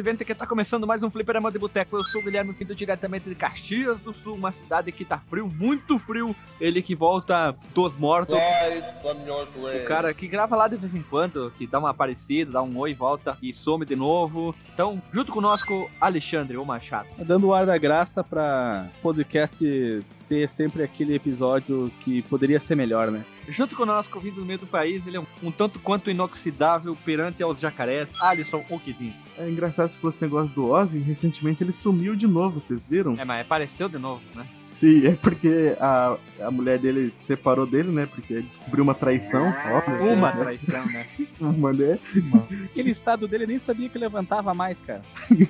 Vivente que tá começando mais um Fliperama de Boteco. Eu sou o Guilherme Pinto, diretamente de Caxias do Sul, uma cidade que tá frio, muito frio. Ele que volta dos mortos. O cara que grava lá de vez em quando, que dá uma aparecida, dá um oi, volta e some de novo. Então, junto conosco, Alexandre, o Machado. Dando o ar da graça pra podcast ter sempre aquele episódio que poderia ser melhor, né? Junto conosco, vindo do meio do país, ele é um, um tanto quanto inoxidável perante aos jacarés, Alisson Okidin. É engraçado se fosse negócio do Ozzy, recentemente ele sumiu de novo, vocês viram? É, mas apareceu de novo, né? Sim, é porque a, a mulher dele separou dele, né? Porque ele descobriu uma traição. Ó, Uma né? traição, né? Uma, né? Aquele estado dele nem sabia que levantava mais, cara.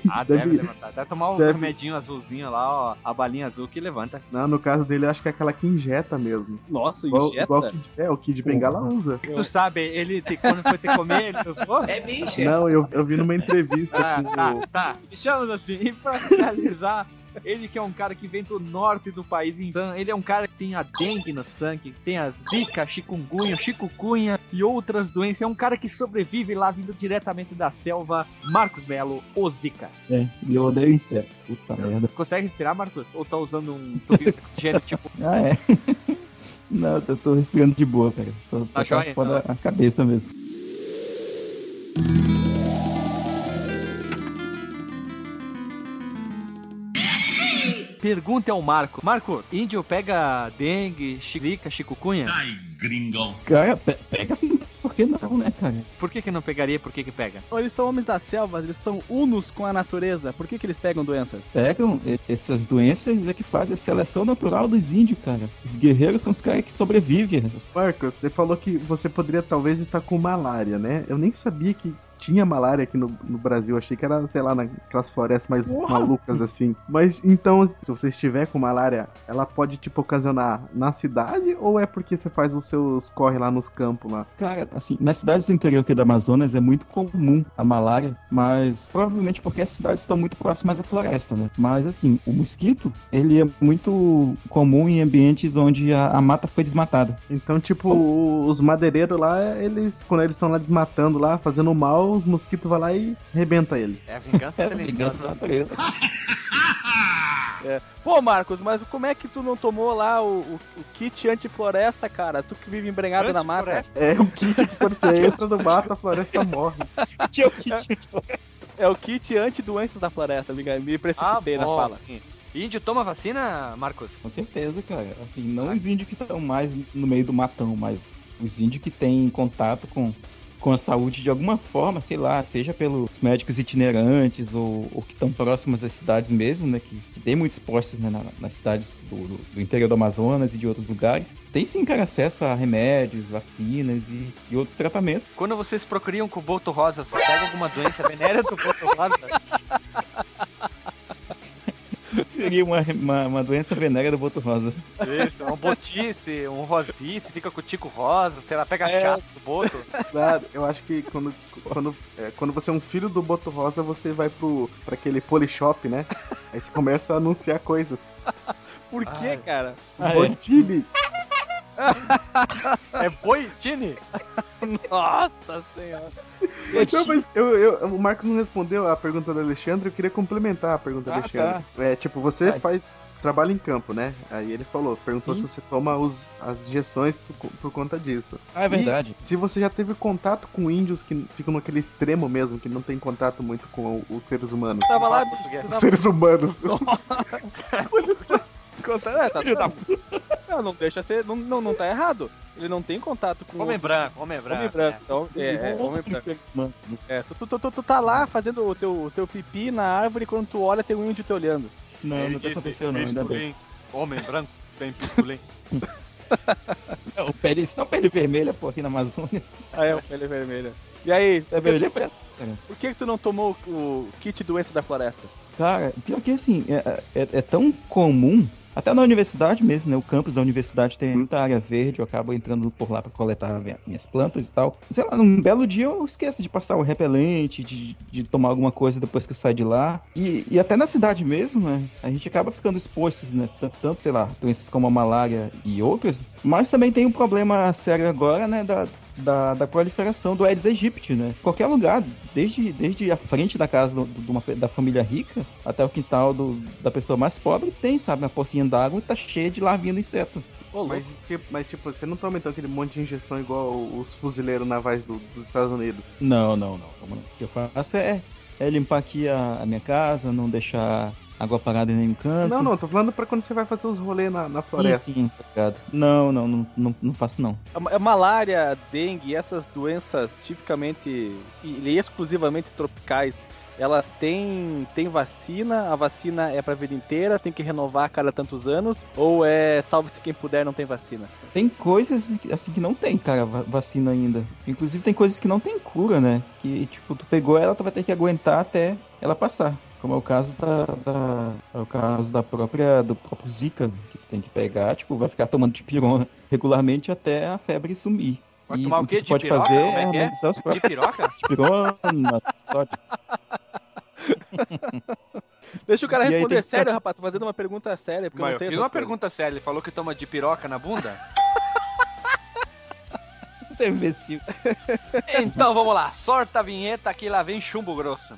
Ah, deve, Deve- levantar. Deve tomar o deve- remedinho azulzinho lá, ó. A balinha azul que levanta. Não, no caso dele, acho que é aquela que injeta mesmo. Nossa, Igual, injeta. igual o Kid, é, o Kid Bengala usa. Tu sabe, ele te- quando foi te comer, ele usou? É bicha. Não, eu, eu vi numa entrevista Ah, com tá, o- tá. Deixamos assim. E pra finalizar, ele que é um cara que vem do norte do país, então, ele é um cara que tem a dengue no sangue, tem a zika, chikungunya, chikungunya e outras doenças. É um cara que sobrevive lá vindo diretamente da selva. Marcos Melo, o Zika. É, e eu odeio inseto. Puta merda. Consegue respirar, Marcos? Ou tá usando um tubinho de oxigênio tipo Ah, é. Não, eu tô respirando de boa, cara. Só, só Tá tá joia, foda a cabeça mesmo. Pergunta ao Marco. Marco, índio pega dengue, zika, chikungunya? Cara, pe- pega assim, por que não, né, cara? Por que que não pegaria? Por que que pega? Eles são homens da selva, eles são unos com a natureza. Por que, que eles pegam doenças? Pegam essas doenças é que fazem a seleção natural dos índios, cara. Os guerreiros são os caras que sobrevivem. Marcos, você falou que você poderia talvez estar com malária, né? Eu nem sabia que tinha malária aqui no, no Brasil. Achei que era, sei lá, naquelas florestas mais Porra! malucas assim. Mas então, se você estiver com malária, ela pode, tipo, ocasionar na cidade ou é porque você faz os seus corre lá nos campos lá? Cara, assim, nas cidades do interior aqui do Amazonas é muito comum a malária, mas provavelmente porque as cidades estão muito próximas à floresta, né? Mas assim, o mosquito, ele é muito comum em ambientes onde a, a mata foi desmatada. Então, tipo, o- os madeireiros lá, eles, quando eles estão lá desmatando lá, fazendo mal, os mosquitos vão lá e rebenta ele. É a vingança É a vingança da natureza. Pô, Marcos, mas como é que tu não tomou lá o, o- o kit antifloresta, cara? Tu que vive embrenhado na mata. É o kit que quando você entra no mato, a floresta morre. Tinha o kit. É o kit anti-doenças da floresta, me, me precipitei na bom. fala. Índio toma vacina, Marcos? Com certeza, cara. Assim, não os índios que estão mais no meio do matão, mas os índios que têm contato com, com a saúde de alguma forma, sei lá, seja pelos médicos itinerantes ou, ou que estão próximos às cidades mesmo, né? Que, que tem muitos postos né, na- nas cidades do, do- do interior do Amazonas e de outros lugares. Tem sim, cara, acesso a remédios, vacinas e, e outros tratamentos. Quando vocês procriam com o boto rosa, você pega alguma doença venérea do boto rosa? Seria uma, uma, uma doença venérea do boto rosa. Isso, um botice, um rosice, fica com o tico rosa, sei lá, pega É. chato do boto. Claro, eu acho que quando, quando, é, quando você é um filho do Boto Rosa, você vai pro, pra aquele polishop, né? Aí você começa a anunciar coisas. Por quê, Ai. cara? Ah, é? É boitine? Nossa senhora. Não, mas eu, eu- o Marcos não respondeu a pergunta do Alexandre, eu queria complementar a pergunta do Ah, Alexandre. É, tipo, você Vai. faz trabalho em campo, né? Aí ele falou, perguntou Sim. se você toma os- as injeções por, por conta disso. Ah, é verdade. Se você já teve contato com índios que ficam naquele extremo mesmo, que não tem contato muito com os seres humanos. Tava lá, Os seres humanos. Conta- é, tá Não, não deixa ser. Não, não, não tá errado. Ele não tem contato com. Homem branco, homem branco. Homem branco. Então, é, é, homem branco. É, tu, tu, tu, tu, tu tá lá fazendo o teu, o teu pipi na árvore quando tu olha tem um índio te olhando. Não, Ele nunca disse, aconteceu não, ainda bem. Homem branco tem pistolim. É, O pele, não é pele vermelha, pô, aqui na Amazônia. Ah, é, pele vermelha. E aí, É vermelha cara. por que, que tu não tomou o, o kit doença da floresta? Cara, pior que assim, é, é, é tão comum, até na universidade mesmo, né? O campus da universidade tem muita área verde, eu acabo entrando por lá pra coletar minha- minhas plantas e tal. Sei lá, num belo dia eu esqueço de passar o repelente, de, de tomar alguma coisa depois que eu saio de lá. E, e até na cidade mesmo, né? A gente acaba ficando expostos, né? Tanto, tanto, sei lá, doenças como a malária e outras. Mas também tem um problema sério agora, né? Da, da, da proliferação do Aedes aegypti, né? Qualquer lugar, desde, desde a frente da casa do, do, uma, da família rica até o quintal do, da pessoa mais pobre, tem, sabe, uma pocinha d'água e tá cheia de larvinha do inseto. Oh, mas, tipo, mas, tipo, você não tá aumentando aquele monte de injeção igual os fuzileiros navais do, dos Estados Unidos? Não, não, não. O que eu faço é, é limpar aqui a, a minha casa, não deixar água parada em nenhum canto. Não, não, tô falando pra quando você vai fazer os rolês na, na floresta. Sim, sim, obrigado. Não, não, não, não, não faço não. A, a malária, dengue, essas doenças tipicamente e exclusivamente tropicais, elas têm, têm vacina, a vacina é pra vida inteira, tem que renovar a cada tantos anos, ou é salve-se quem puder, não tem vacina? Tem coisas assim que não tem, cara, vacina ainda. Inclusive tem coisas que não tem cura, né? Que tipo, tu pegou ela, tu vai ter que aguentar até ela passar. Como é o caso da, da é o caso da própria do próprio Zika, que tem que pegar, tipo, vai ficar tomando dipirona regularmente até a febre sumir. Vai e tomar o, que pode fazer é, é, é? os De piroca? Dipirona, Deixa o cara responder sério, que... rapaz. Tô fazendo uma pergunta séria. Porque Mas eu não sei eu fiz uma coisas. pergunta séria. Ele falou que toma de piroca na bunda? Você é imbecil. então vamos lá. Sorta a vinheta que lá vem chumbo grosso.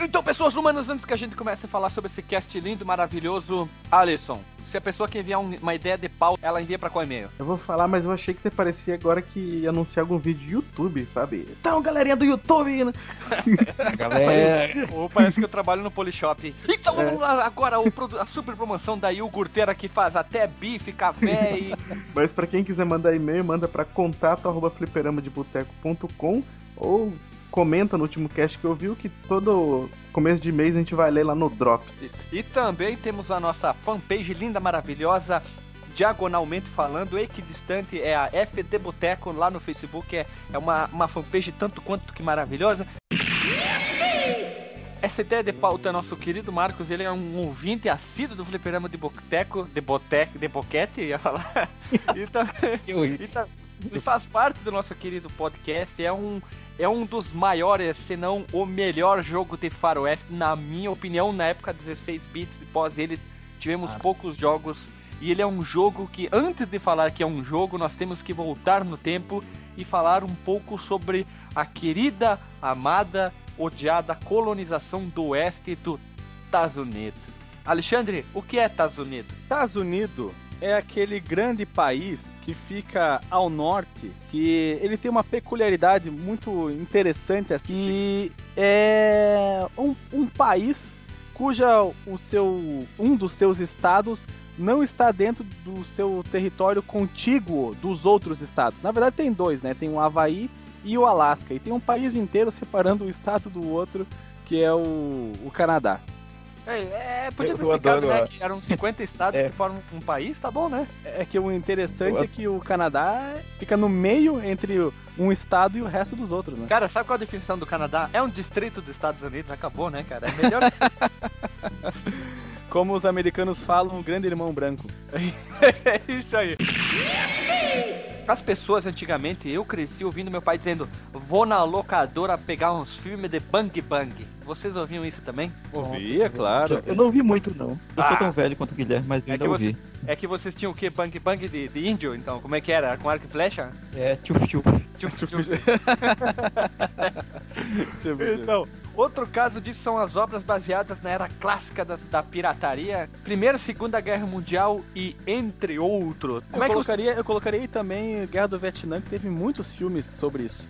Então, pessoas humanas, antes que a gente comece a falar sobre esse cast lindo, maravilhoso, Alisson, se a pessoa quer enviar um, uma ideia de pau, ela envia pra qual e-mail? Eu vou falar, mas eu achei que você parecia agora que ia anunciar algum vídeo de YouTube, sabe? Então, galerinha do YouTube, né? Galera. Ou parece que eu trabalho no Polishop. Então, é. vamos lá agora, o, a super promoção da iogurteira que faz até bife, café e... Mas pra quem quiser mandar e-mail, manda pra contato arroba fliperamadeboteco.com ou comenta no último cast que eu vi que todo começo de mês a gente vai ler lá no Drops. E também temos a nossa fanpage linda, maravilhosa, diagonalmente falando, equidistante, é a FD Boteco lá no Facebook, é, é uma, uma fanpage tanto quanto que maravilhosa. Essa ideia de pauta, nosso querido Marcos, ele é um ouvinte assíduo do Fliperama de Boteco, de Boteco, de Boquete, ia falar. e, também, e, e faz parte do nosso querido podcast, é um é um dos maiores, se não o melhor jogo de faroeste, na minha opinião, na época 16 bits, pós ele tivemos ah. poucos jogos e ele é um jogo que antes de falar que é um jogo, nós temos que voltar no tempo e falar um pouco sobre a querida, amada, odiada colonização do oeste do Estados Unidos. Alexandre, o que é Estados Unidos? Estados Unidos é aquele grande país que fica ao norte, que ele tem uma peculiaridade muito interessante que é um, um país cuja o seu um dos seus estados não está dentro do seu território contíguo dos outros estados. Na verdade tem dois, né? Tem o Havaí e o Alasca. E tem um país inteiro separando um estado do outro, que é o, o Canadá. É, é podia ter eu explicado, né, que eram 50 estados é. que formam um país, tá bom, né? É que o interessante eu... é que o Canadá fica no meio entre um estado e o resto dos outros, né? Cara, sabe qual a definição do Canadá? É um distrito dos Estados Unidos, acabou, né, cara? É melhor... Como os americanos falam, um grande irmão branco. é isso aí. As pessoas antigamente, eu cresci ouvindo meu pai dizendo: Vou na locadora pegar uns filmes de Bang Bang. Vocês ouviam isso também? Ouvia, claro. Eu não ouvi muito, não. Eu ah. sou tão velho quanto o Guilherme, mas eu é ainda ouvi. Você, é que vocês tinham o quê? Bang Bang de, de índio, então? Como é que era? Com arco e flecha? É, tchuf tchuf. Tchuf tchuf. então, outro caso disso são as obras baseadas na era clássica da, da pirataria, Primeira e Segunda Guerra Mundial e entre outros. eu, é colocaria, você... eu colocaria também Guerra do Vietnã, que teve muitos filmes sobre isso.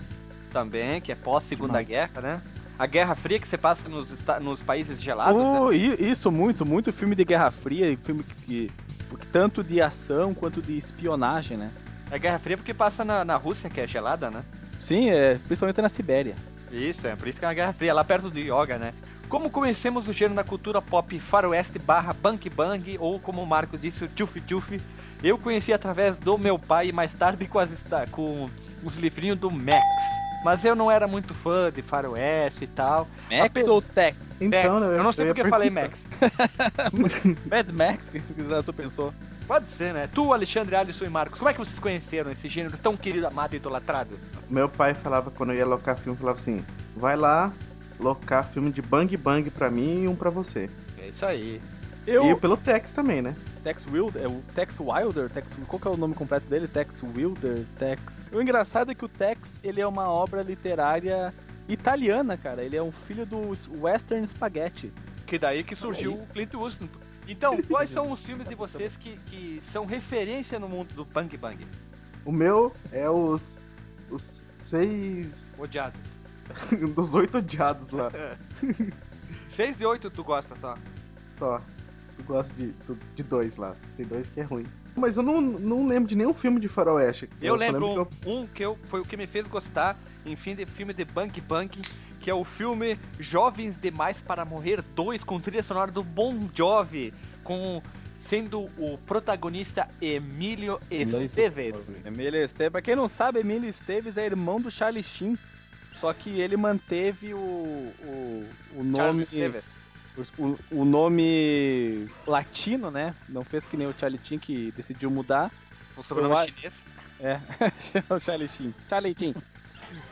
Também, que é pós-Segunda Guerra, né? A Guerra Fria que você passa nos, nos países gelados. Oh, né? Isso, muito, muito filme de Guerra Fria, filme que, tanto de ação quanto de espionagem, né? É Guerra Fria porque passa na, na Rússia, que é gelada, né? Sim, é, principalmente na Sibéria. Isso, é por isso que é uma Guerra Fria, lá perto do Yoga, né? Como conhecemos o gênero na cultura pop faroeste barra bang bang, ou como o Marcos disse, o tchuf tchuf, eu conheci através do meu pai e mais tarde com, as, com os livrinhos do Max. Mas eu não era muito fã de faroeste e tal. Max Ape... ou Tex? Então, Tex. Né, eu não sei porque eu falei Max. Mad Max, que tu pensou? Pode ser, né? Tu, Alexandre, Alisson e Marcos, como é que vocês conheceram esse gênero tão querido, amado e idolatrado? Meu pai falava, quando eu ia locar filme, falava assim, vai lá locar filme de Bang Bang pra mim e um pra você. É isso aí. Eu... E pelo Tex também, né? Tex Wilder, é o Tex Wilder, Tex, qual que é o nome completo dele? Tex Wilder, Tex. O engraçado é que o Tex, ele é uma obra literária italiana, cara. Ele é um filho do Western Spaghetti. Que daí que surgiu o Clint Eastwood. Então, quais são os filmes de vocês que, que são referência no mundo do Bang Bang? O meu é os os seis odiados. dos oito odiados lá. seis de oito tu gosta só? Só eu gosto de, de dois lá. Tem dois que é ruim. Mas eu não, não lembro de nenhum filme de faroeste. Eu, eu lembro um, que eu... um que eu, foi o que me fez gostar, enfim, de filme de Bunk Bunk, que é o filme Jovens Demais para Morrer 2, com trilha sonora do Bon Jovi, com sendo o protagonista Emílio Esteves. Emílio Esteves, pra quem não sabe, Emílio Esteves é irmão do Charlie Sheen, só que ele manteve o, o, o nome... Esteves o, o, nome latino, né? Não fez que nem o Charlie Chin que decidiu mudar. O sobrenome chinês. É, o Charlie Chin. Charlie Chin.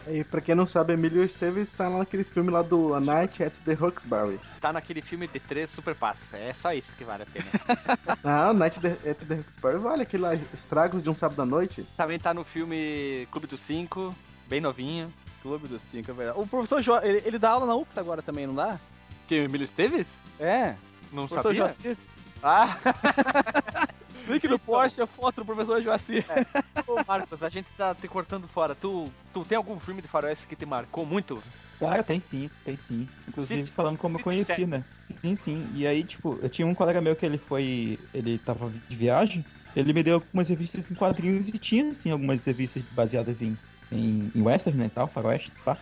E pra quem não sabe, Emílio Esteves tá lá naquele filme lá do A Night at the Hawksbury. Tá naquele filme de três super passos. É só isso que vale a pena. ah, Night at the Hawksbury vale aquele lá, Estragos de um Sábado à Noite. Também tá no filme Clube dos Cinco, bem novinho. Clube dos Cinco, é verdade. O professor João, ele, ele dá aula na UX agora também, não dá? Que o Emílio Esteves? É. Não professor sabia? Joacir. Ah! Link no post, a foto do professor Joacir. É. Ô, Marcos, a gente tá te cortando fora. Tu, tu tem algum filme de faroeste que te marcou muito? Ah, tem sim, tem sim. Inclusive falando como eu conheci, né? Sim, sim. E aí, tipo, eu tinha um colega meu que ele foi. Ele tava de viagem. Ele me deu algumas revistas em quadrinhos e tinha, assim, algumas revistas baseadas em, em, em western, né, tal, faroeste, pá.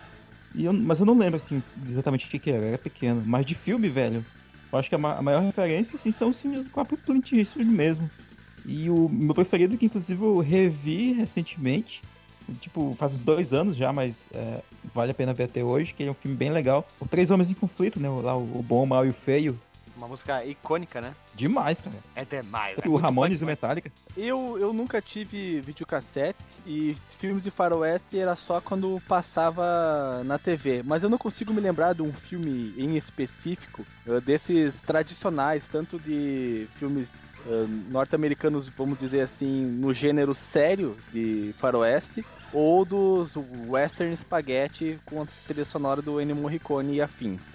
Eu, mas eu não lembro, assim, exatamente o que, que era. Era pequeno. Mas de filme, velho, eu acho que a, ma a maior referência, assim, são os filmes do próprio Clint Eastwood mesmo. E o meu preferido, que inclusive eu revi recentemente, tipo, faz uns dois anos já, mas é, vale a pena ver até hoje, que é um filme bem legal. O Três Homens em Conflito, né? Lá, o, o bom, o mal e o feio. Uma música icônica, né? Demais, cara. É demais. É o Ramones e o Metallica. Eu, eu nunca tive videocassete e filmes de faroeste era só quando passava na TV. Mas eu não consigo me lembrar de um filme em específico uh, desses tradicionais, tanto de filmes uh, norte-americanos, vamos dizer assim, no gênero sério de faroeste, ou dos western spaghetti com a trilha sonora do Ennio Morricone e afins.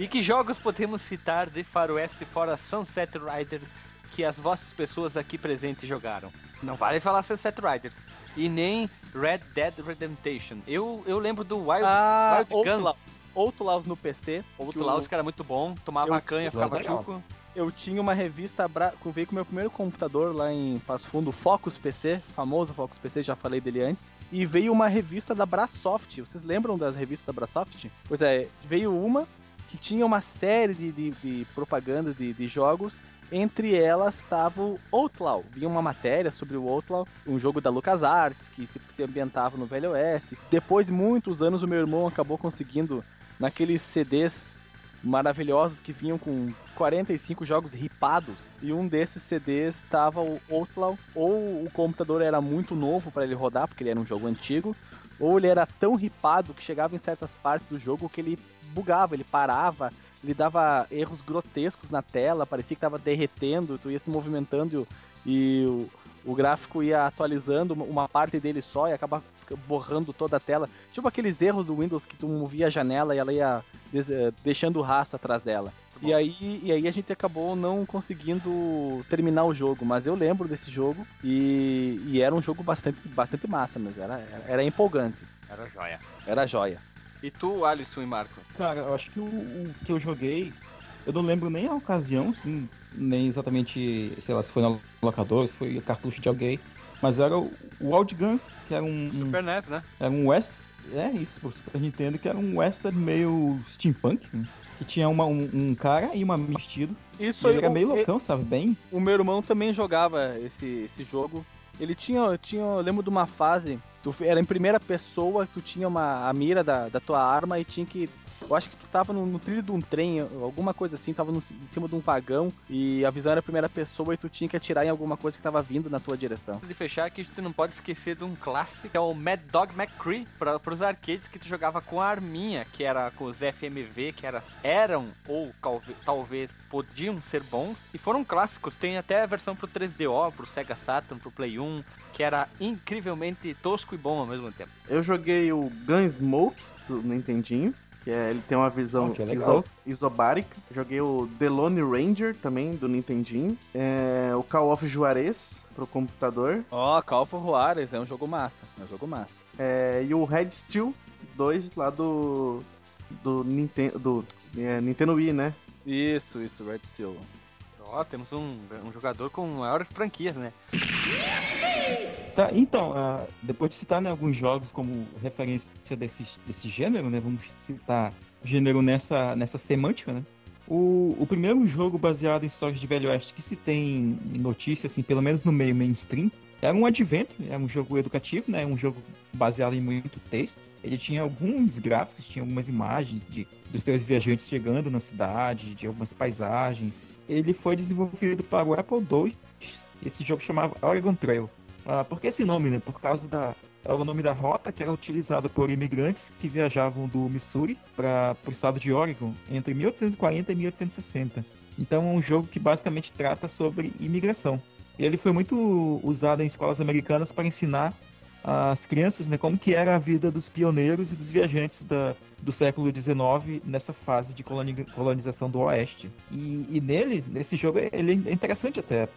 E que jogos podemos citar de Faroeste fora Sunset Riders que as vossas pessoas aqui presentes jogaram? Não vale falar Sunset Riders. E nem Red Dead Redemption. Eu, eu lembro do Wild, ah, Wild Guns. Outlaws no PC. Outlaws, que era muito bom. Tomava eu, canha, ficava chuco. Eu tinha uma revista, bra... veio com o meu primeiro computador lá em Passo Fundo, Focus PC, famoso Focus PC, já falei dele antes. E veio uma revista da Brasoft. Vocês lembram das revistas da Brasoft? Pois é, veio uma que tinha uma série de, de, de propaganda de, de jogos entre elas estava o Outlaw. Vinha uma matéria sobre o Outlaw, um jogo da LucasArts que se, se, ambientava no Velho Oeste. Depois de muitos anos, o meu irmão acabou conseguindo naqueles CDs maravilhosos que vinham com 45 jogos ripados. E um desses CDs estava o Outlaw. Ou o computador era muito novo para ele rodar, porque ele era um jogo antigo. Ou ele era tão ripado que chegava em certas partes do jogo que ele bugava, ele parava, ele dava erros grotescos na tela, parecia que tava derretendo, tu ia se movimentando e o, o gráfico ia atualizando uma parte dele só e acaba borrando toda a tela. Tipo aqueles erros do Windows que tu movia a janela e ela ia eh, deixando o rastro atrás dela. E aí, e aí a gente acabou não conseguindo terminar o jogo, mas eu lembro desse jogo e, e era um jogo bastante, bastante massa mesmo, era, era empolgante. Era joia. Era joia. E tu, Alisson e Marco? Cara, eu acho que o, o, que eu joguei, eu não lembro nem a ocasião, assim, nem exatamente, sei lá, se foi no locador, se foi cartucho de alguém, mas era o, o Wild Guns, que era um... Super NES, né? Era um West... É isso, por Super Nintendo, que era um western meio steampunk, né? que tinha uma, um, um, cara e uma vestido. Isso aí. Ele era meio loucão, sabe? Bem. O meu irmão também jogava esse, esse jogo. Ele tinha, tinha. Eu lembro de uma fase Tu era em primeira pessoa, tu tinha uma, a mira da, da tua arma e tinha que eu acho que tu tava no, no trilho de um trem, alguma coisa assim, tava no, em cima de um vagão e a visão era a primeira pessoa e tu tinha que atirar em alguma coisa que tava vindo na tua direção. De fechar aqui, gente não pode esquecer de um clássico, que é o Mad Dog McCree, para pros arcades que tu jogava com a arminha, que era com os FMV, que era, eram ou talvez podiam ser bons, e foram clássicos. Tem até a versão pro 3DO, pro Sega Saturn, pro Play 1, que era incrivelmente tosco e bom ao mesmo tempo. Eu joguei o Gunsmoke do Nintendinho que é, ele tem uma visão oh, iso, isobárica. Joguei o The Lone Ranger também, do Nintendinho. É, o Call of Juarez pro computador. Ó, oh, Call of Juarez é um jogo massa. É um jogo massa. É, e o Red Steel 2 lá do. Do Nintendo. Do é, Nintendo Wii, né? Isso, isso, Red Steel. Ó, oh, temos um, um jogador com maiores franquias, né? Tá, então, uh, depois de citar né, alguns jogos como referência desse, desse gênero, né? Vamos citar gênero nessa, nessa semântica, né? O, o primeiro jogo baseado em histórias de Velho Oeste que se tem notícia, assim, pelo menos no meio mainstream, era um advento, era um jogo educativo, né? Um jogo baseado em muito texto. Ele tinha alguns gráficos, tinha algumas imagens de, dos três viajantes chegando na cidade, de algumas paisagens. Ele foi desenvolvido para o Apple II. Esse jogo chamava Oregon Trail. Ah, por que esse nome, né? Por causa da. É o nome da rota que era utilizada por imigrantes que viajavam do Missouri para o estado de Oregon entre 1840 e 1860. Então é um jogo que basicamente trata sobre imigração. Ele foi muito usado em escolas americanas para ensinar as crianças né, como que era a vida dos pioneiros e dos viajantes da, do século XIX nessa fase de colonização do Oeste. E, e nele, nesse jogo, ele é interessante até,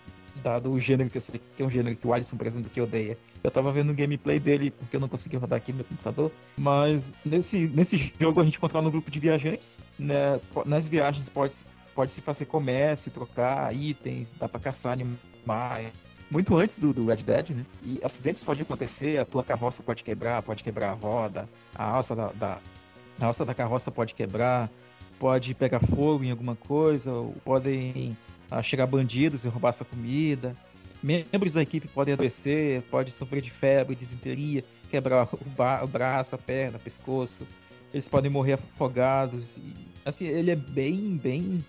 dado o gênero que eu sei que é um gênero que o Alisson, por exemplo, que odeia. Eu tava vendo o gameplay dele porque eu não consegui rodar aqui no meu computador. Mas nesse, nesse jogo a gente encontrava um grupo de viajantes. Né? Nas viagens pode, pode se fazer comércio, trocar itens, dá pra caçar animais. Muito antes do, do Red Dead, né? E acidentes podem acontecer, a tua carroça pode quebrar, pode quebrar a roda, a alça da, da, a alça da carroça pode quebrar, pode pegar fogo em alguma coisa, podem a chegar bandidos e roubar sua comida. Membros da equipe podem adoecer, pode sofrer de febre, disenteria, quebrar o, o braço, a perna, o pescoço. Eles podem morrer afogados. E, assim, ele é bem, bem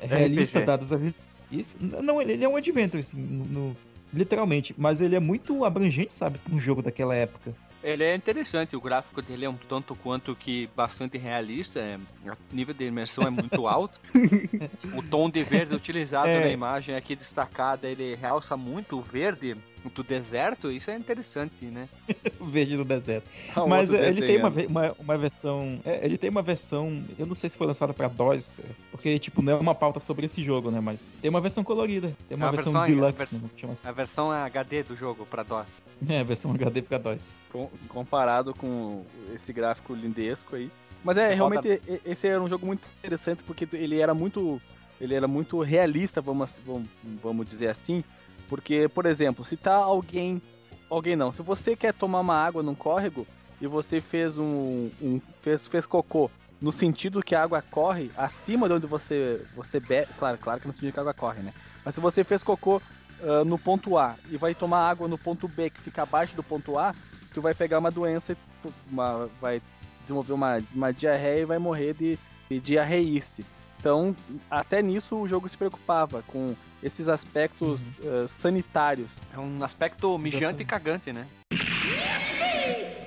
realista, dadas as. Isso, não, ele, ele é um adventure, assim, no, no, literalmente. Mas ele é muito abrangente, sabe, para um jogo daquela época. Ele é interessante, o gráfico dele é um tanto quanto que bastante realista, é, o nível de imersão é muito alto. o tom de verde utilizado é. na imagem aqui destacada, ele realça muito o verde do deserto, isso é interessante, né? o verde do deserto. Ah, Mas é, ele tem uma, uma, uma versão. É, ele tem uma versão. Eu não sei se foi lançada pra DOS, porque, tipo, não é uma pauta sobre esse jogo, né? Mas tem uma versão colorida. Tem uma, versão, versão deluxe, a, vers né? assim. a versão HD do jogo pra DOS. É, a versão HD pra DOS. Com, comparado com esse gráfico lindesco aí. Mas é, realmente, esse era um jogo muito interessante porque ele era muito. Ele era muito realista, vamos, vamos, vamos dizer assim porque, por exemplo, se tá alguém. Alguém não. Se você quer tomar uma água num córrego e você fez um. um fez, fez cocô no sentido que a água corre acima de onde você, você bebe. Claro, claro que no sentido que a água corre, né? Mas se você fez cocô uh, no ponto A e vai tomar água no ponto B que fica abaixo do ponto A, tu vai pegar uma doença, uma, vai desenvolver uma, uma diarreia e vai morrer de, de diarreice. Então, até nisso o jogo se preocupava com esses aspectos uhum. uh, sanitários. É um aspecto mijante e cagante, né?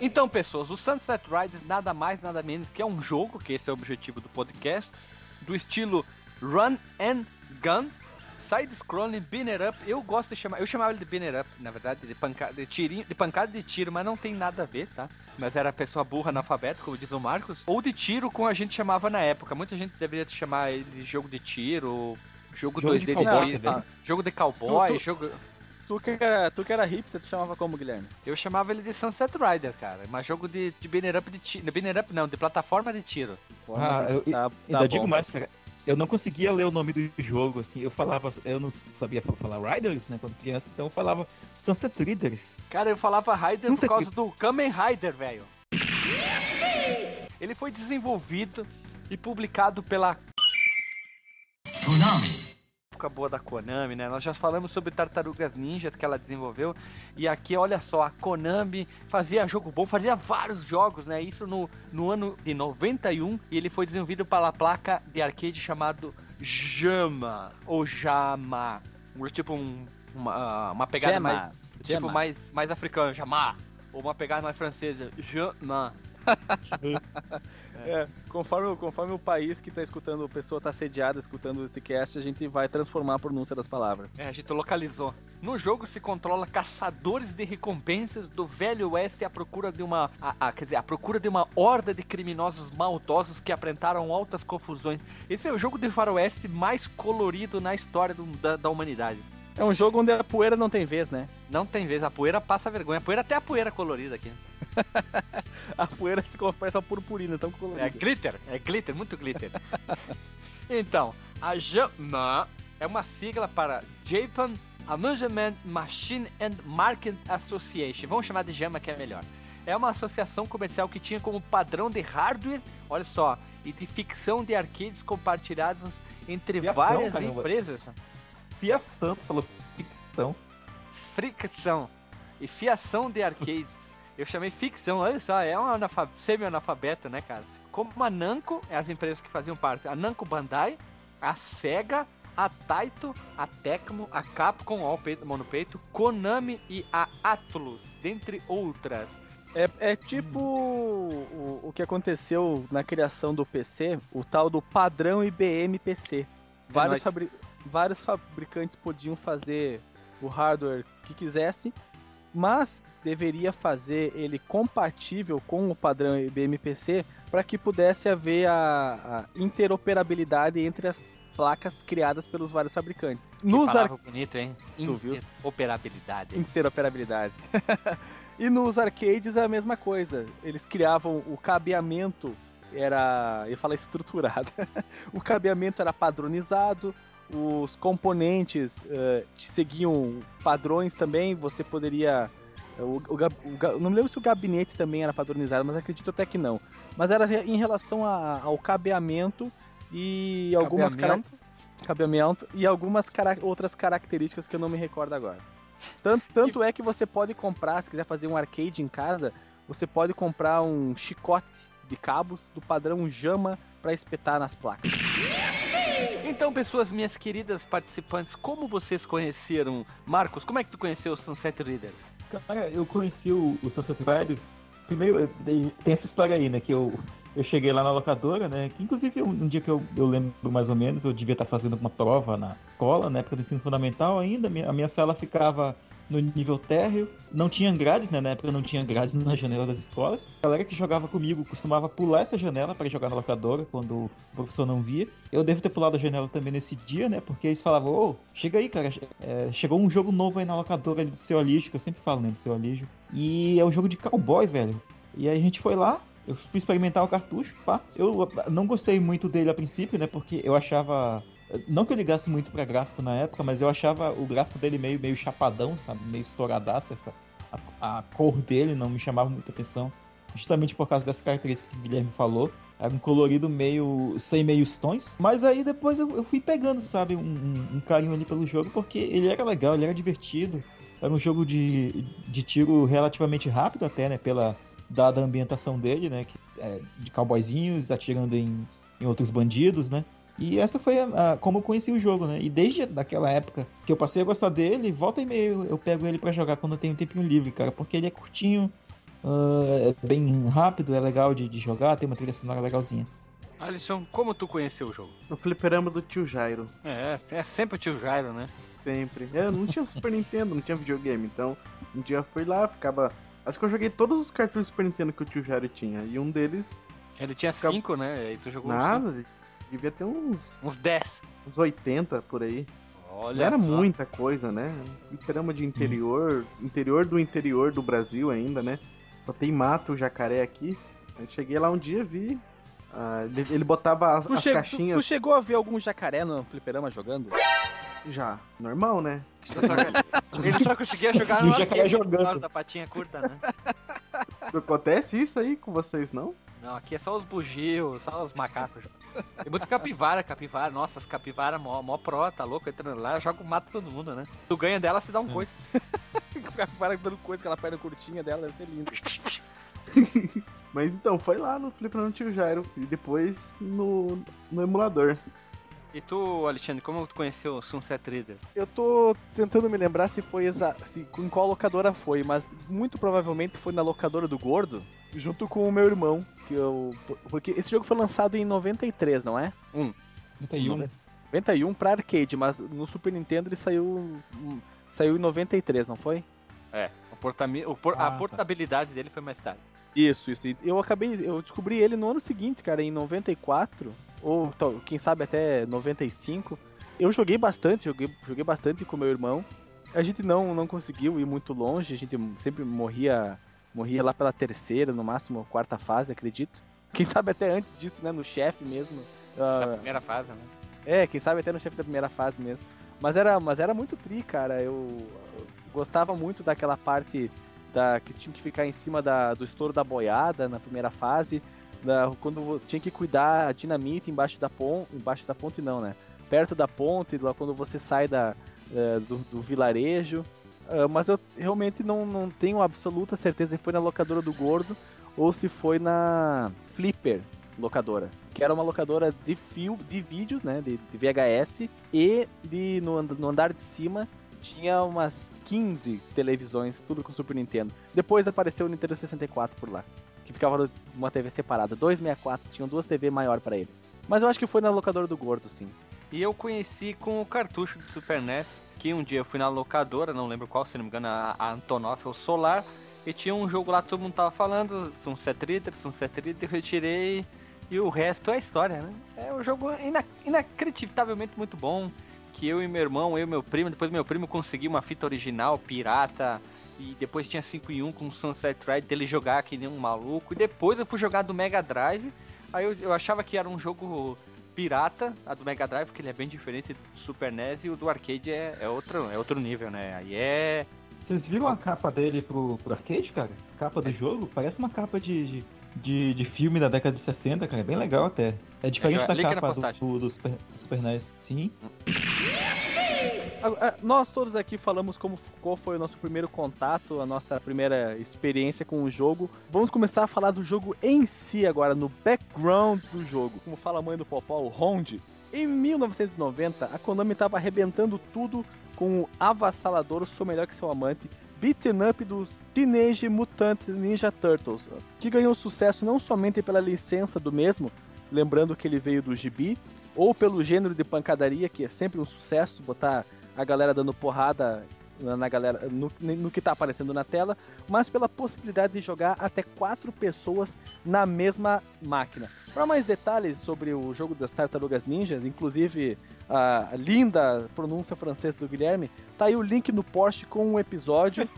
Então, pessoas, o Sunset Riders nada mais, nada menos que é um jogo, que esse é o objetivo do podcast, do estilo Run and Gun, side-scrolling, binner up. Eu gosto de chamar, eu chamava ele de binner up, na verdade, de pancada de, tirinho, de pancada de tiro, mas não tem nada a ver, tá? Mas era pessoa burra analfabeta, como diz o Marcos, ou de tiro, como a gente chamava na época. Muita gente deveria chamar ele de jogo de tiro, Jogo, jogo 2D de, cowboy, de, ah, jogo de cowboy, tu, tu, jogo. Tu que, era, tu que era hipster, tu chamava como, Guilherme? Eu chamava ele de Sunset Rider, cara. Mas jogo de, de banner up de tiro. Banner up não, de plataforma de tiro. Ah, eu tá, tá ainda bom. digo mais, cara. Eu não conseguia ler o nome do jogo, assim. Eu falava, eu não sabia falar Riders, né, quando criança, então eu falava Sunset Riders. Cara, eu falava Rider Sunset por causa do Kamen Rider, velho. Ele foi desenvolvido e publicado pela Konami. Época boa da Konami, né? Nós já falamos sobre Tartarugas Ninja que ela desenvolveu. E aqui, olha só, a Konami fazia jogo bom, fazia vários jogos, né? Isso no, no ano de 91. E ele foi desenvolvido pela placa de arcade chamado Jama. Ou Jama. Tipo um, uma, uma pegada Jama. mais. Tipo Jama. mais, mais africano, Jama. Ou uma pegada mais francesa, Jama. é, conforme, conforme o país que tá escutando, a pessoa tá sediada escutando esse cast, a gente vai transformar a pronúncia das palavras. É, a gente localizou. No jogo se controla caçadores de recompensas do Velho Oeste à procura de uma. A, a, quer dizer, à procura de uma horda de criminosos maldosos que aparentaram altas confusões. Esse é o jogo de faroeste mais colorido na história do, da, da humanidade. É um jogo onde a poeira não tem vez, né? Não tem vez, a poeira passa vergonha. A poeira até a poeira colorida aqui. a poeira se parece uma purpurina, tão colorida. É glitter, é glitter, muito glitter. então, a JAMA é uma sigla para Japan Amusement Machine and Market Association. Vamos chamar de JAMA que é melhor. É uma associação comercial que tinha como padrão de hardware, olha só, e de ficção de arcades compartilhados entre várias caramba. empresas fiação, falou ficção. Fricção. E fiação de arcades. Eu chamei ficção, olha só, é um semi-analfabeto, né, cara? Como a Namco, é as empresas que faziam parte, a Namco Bandai, a Sega, a Taito, a Tecmo, a Capcom, ó, peito, mão no peito, Konami e a Atlus, dentre outras. É, é tipo o, o que aconteceu na criação do PC, o tal do padrão IBM PC. Vários, fabri vários fabricantes podiam fazer o hardware que quisesse, mas deveria fazer ele compatível com o padrão IBM PC para que pudesse haver a, a, interoperabilidade entre as placas criadas pelos vários fabricantes. Que Nos ar... bonito, hein? Interoperabilidade. Interoperabilidade. e nos arcades é a mesma coisa. Eles criavam o cabeamento era, eu ia falar estruturado. o cabeamento era padronizado, os componentes uh, seguiam padrões também, você poderia. Eh, o, o, o, não me lembro se o gabinete também era padronizado, mas acredito até que não. Mas era em relação a, ao cabeamento e algumas cabeamento. cabeamento e algumas cara outras características que eu não me recordo agora. Tanto, tanto é que você pode comprar, se quiser fazer um arcade em casa, você pode comprar um chicote de cabos do padrão Jama para espetar nas placas. Então, pessoas, minhas queridas participantes, como vocês conheceram? Marcos, como é que tu conheceu o Sunset Riders? Cara, eu conheci o, o Sunset Riders. Primeiro, tem essa história aí, né? Que eu, eu cheguei lá na locadora, né? Que inclusive um, dia que eu, eu lembro mais ou menos, eu devia estar fazendo uma prova na escola, na época do ensino fundamental ainda. A minha sala ficava no nível térreo. Não tinha grades, né? Na época não tinha grades na janela das escolas. A galera que jogava comigo costumava pular essa janela para jogar na locadora quando o professor não via. Eu devo ter pulado a janela também nesse dia, né? Porque eles falavam, ô, oh, chega aí, cara. É, chegou um jogo novo aí na locadora ali do seu Alígio, que eu sempre falo, né? Do seu Alígio. E é um jogo de cowboy, velho. E aí a gente foi lá, eu fui experimentar o cartucho, pá. Eu não gostei muito dele a princípio, né? Porque eu achava não que eu ligasse muito pra gráfico na época, mas eu achava o gráfico dele meio, meio chapadão, sabe? Meio estouradaço. Essa, a, a cor dele não me chamava muita atenção. Justamente por causa dessa característica que o Guilherme falou. Era um colorido meio. sem meios tons. Mas aí depois eu, eu fui pegando, sabe, um, um, um, carinho ali pelo jogo, porque ele era legal, ele era divertido. Era um jogo de, de tiro relativamente rápido até, né? Pela dada ambientação dele, né? Que, é, de cowboyzinhos atirando em, em outros bandidos, né? E essa foi a, a, como eu conheci o jogo, né? E desde aquela época que eu passei a gostar dele, volta e meio eu pego ele para jogar quando eu tenho um tempinho livre, cara, porque ele é curtinho, uh, é bem rápido, é legal de, de, jogar, tem uma trilha sonora legalzinha. Alisson, como tu conheceu o jogo? No fliperama do tio Jairo. É, é sempre o tio Jairo, né? Sempre. Eu é, não tinha Super Nintendo, não tinha videogame, então um dia eu fui lá, ficava. Acho que eu joguei todos os cartuchos Super Nintendo que o tio Jairo tinha, e um deles. Ele tinha ficava... cinco, né? E tu jogou Nada, cinco devia ter uns. Uns 10. Uns 80 por aí. Olha. Não era só. muita coisa, né? Trama de interior, hum. interior do interior do Brasil ainda, né? Só tem mato, jacaré aqui. Eu cheguei lá um dia vi. Uh, ele, ele, botava as, as caixinhas. Tu, tu, chegou a ver algum jacaré no fliperama jogando? Já. Normal, né? Ele só conseguia jogar no jacaré jogando. da patinha curta, né? Acontece isso aí com vocês, não? Não, aqui é só os bugios, só os macacos. Tem muito capivara, capivara. Nossa, as capivara mó, mó pró, tá louco? Entrando lá, joga mata todo mundo, né? Tu ganha dela, se dá um é. coice. capivara dando coisa, aquela perna curtinha dela, deve ser lindo. Mas então, foi lá no Fliperama Tio Jairo e depois no, no emulador. E tu, Alexandre, como tu conheceu o Sunset Reader? Eu tô tentando me lembrar se foi exa se, em qual locadora foi, mas muito provavelmente foi na locadora do Gordo, junto com o meu irmão, que eu porque esse jogo foi lançado em 93, não é? Um. 91. 91 para arcade, mas no Super Nintendo ele saiu saiu em 93, não foi? É, o portami o por ah, a tá. portabilidade tá. dele foi mais tarde. Isso, isso. Eu acabei, eu descobri ele no ano seguinte, cara, em 94, ou quem sabe até 95. Eu joguei bastante, joguei, joguei bastante com meu irmão. A gente não, não conseguiu ir muito longe, a gente sempre morria, morria lá pela terceira, no máximo quarta fase, acredito. Quem sabe até antes disso, né, no chefe mesmo. Uh, primeira fase, né? É, quem sabe até no chefe da primeira fase mesmo. Mas era, mas era muito tri, cara. Eu, eu gostava muito daquela parte da, que tinha que ficar em cima da, do estouro da boiada na primeira fase, da, quando tinha que cuidar a dinamite embaixo da ponte, embaixo da ponte não, né? Perto da ponte, lá quando você sai da, uh, do, do, vilarejo. Uh, mas eu realmente não, não tenho absoluta certeza se foi na locadora do Gordo ou se foi na Flipper locadora, que era uma locadora de fio, de vídeos, né, de, de VHS e de no, no andar de cima tinha umas 15 televisões, tudo com Super Nintendo. Depois apareceu o Nintendo 64 por lá, que ficava numa TV separada. 264, tinham duas TV maior para eles. Mas eu acho que foi na locadora do Gordo, sim. E eu conheci com o cartucho do Super NES, um dia eu fui na locadora, não lembro qual, se não me engano, a, a Antonov ou Solar, e tinha um jogo lá, todo mundo tava falando, Sunset Riders, Sunset Riders, eu retirei, e o resto é história, né? É um jogo inac inacreditavelmente muito bom que eu e meu irmão, eu e meu primo, depois meu primo conseguiu uma fita original, pirata, e depois tinha 5 em 1 com Sunset Ride dele jogar que nem um maluco, e depois eu fui jogar do Mega Drive, aí eu, eu achava que era um jogo pirata, a do Mega Drive, porque ele é bem diferente do Super NES, e o do arcade é, é, outro, é outro nível, né? Aí é... Vocês viram a capa dele pro, pro arcade, cara? A capa do é. jogo? Parece uma capa de, de de, filme da década de 60, cara. É bem legal até. É diferente da capa do, do, do, Super, do Super NES. Sim. Nós todos aqui falamos como qual foi o nosso primeiro contato, a nossa primeira experiência com o jogo. Vamos começar a falar do jogo em si agora, no background do jogo. Como fala a mãe do Popó, o Ronde. Em 1990, a Konami estava arrebentando tudo com o avassalador Sou Melhor Que Seu Amante, beaten up dos Teenage Mutant Ninja Turtles, que ganhou sucesso não somente pela licença do mesmo, lembrando que ele veio do gibi, ou pelo gênero de pancadaria, que é sempre um sucesso, botar a galera dando porrada na galera no, no que está aparecendo na tela, mas pela possibilidade de jogar até quatro pessoas na mesma máquina. Para mais detalhes sobre o jogo das Tartarugas Ninjas, inclusive a linda pronúncia francesa do Guilherme, tá aí o link no post com um episódio.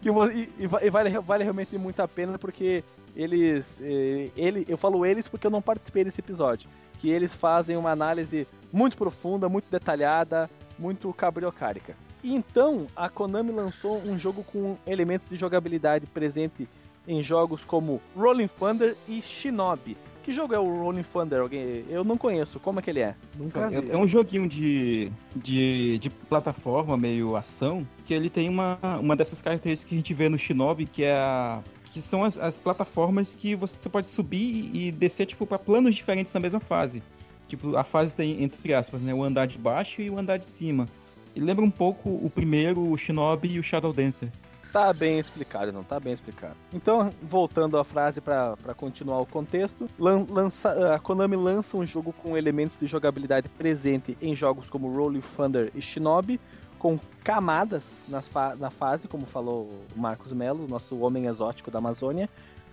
que, e, e vale, vale realmente muito a pena porque eles. Eh, ele, eu falo eles porque eu não participei desse episódio. Que eles fazem uma análise muito profunda, muito detalhada, muito cabriocárica. E então a Konami lançou um jogo com elementos de jogabilidade presente em jogos como Rolling Thunder e Shinobi. Que jogo é o Rolling Thunder? Alguém... Eu não conheço. Como é que ele é? Nunca. É, é um joguinho de, de, de plataforma, meio ação, que ele tem uma, uma dessas características que a gente vê no Shinobi, que é a que são as, as, plataformas que você pode subir e descer tipo para planos diferentes na mesma fase. Tipo, a fase tem, entre aspas, né, o andar de baixo e o andar de cima. E lembra um pouco o primeiro, o Shinobi e o Shadow Dancer. Tá bem explicado, não tá bem explicado. Então, voltando à frase para continuar o contexto, lan, lança, a Konami lança um jogo com elementos de jogabilidade presente em jogos como Rolling Thunder e Shinobi, com camadas nas fa na fase, como falou o Marcos Melo, nosso homem exótico da Amazônia,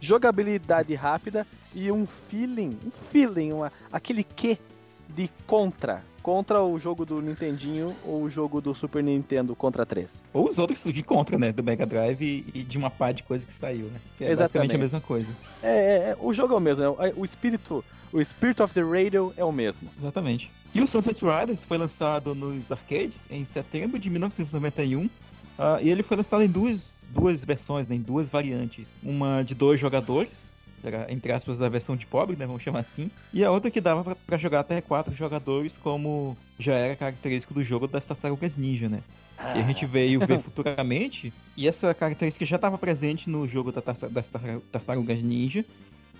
jogabilidade rápida e um feeling, um feeling, uma, aquele que de contra. Contra o jogo do Nintendinho ou o jogo do Super Nintendo Contra 3. Ou os outros de contra, né? Do Mega Drive e, de uma pá de coisa que saiu, né? Que é Exatamente. basicamente a mesma coisa. É, é, é, o jogo é o mesmo. É, o espírito, o Spirit of the Radio é o mesmo. Exatamente. E o Sunset Riders foi lançado nos arcades em setembro de 1991. Uh, e ele foi lançado em duas, duas versões, né, em duas variantes. Uma de dois jogadores, era, entre aspas, a versão de pobre, né, vamos chamar assim. E a outra que dava para jogar até quatro jogadores, como já era característico do jogo das Tartarugas Ninja, né? E a gente veio ver futuramente, e essa característica já estava presente no jogo das Tartarugas Ninja.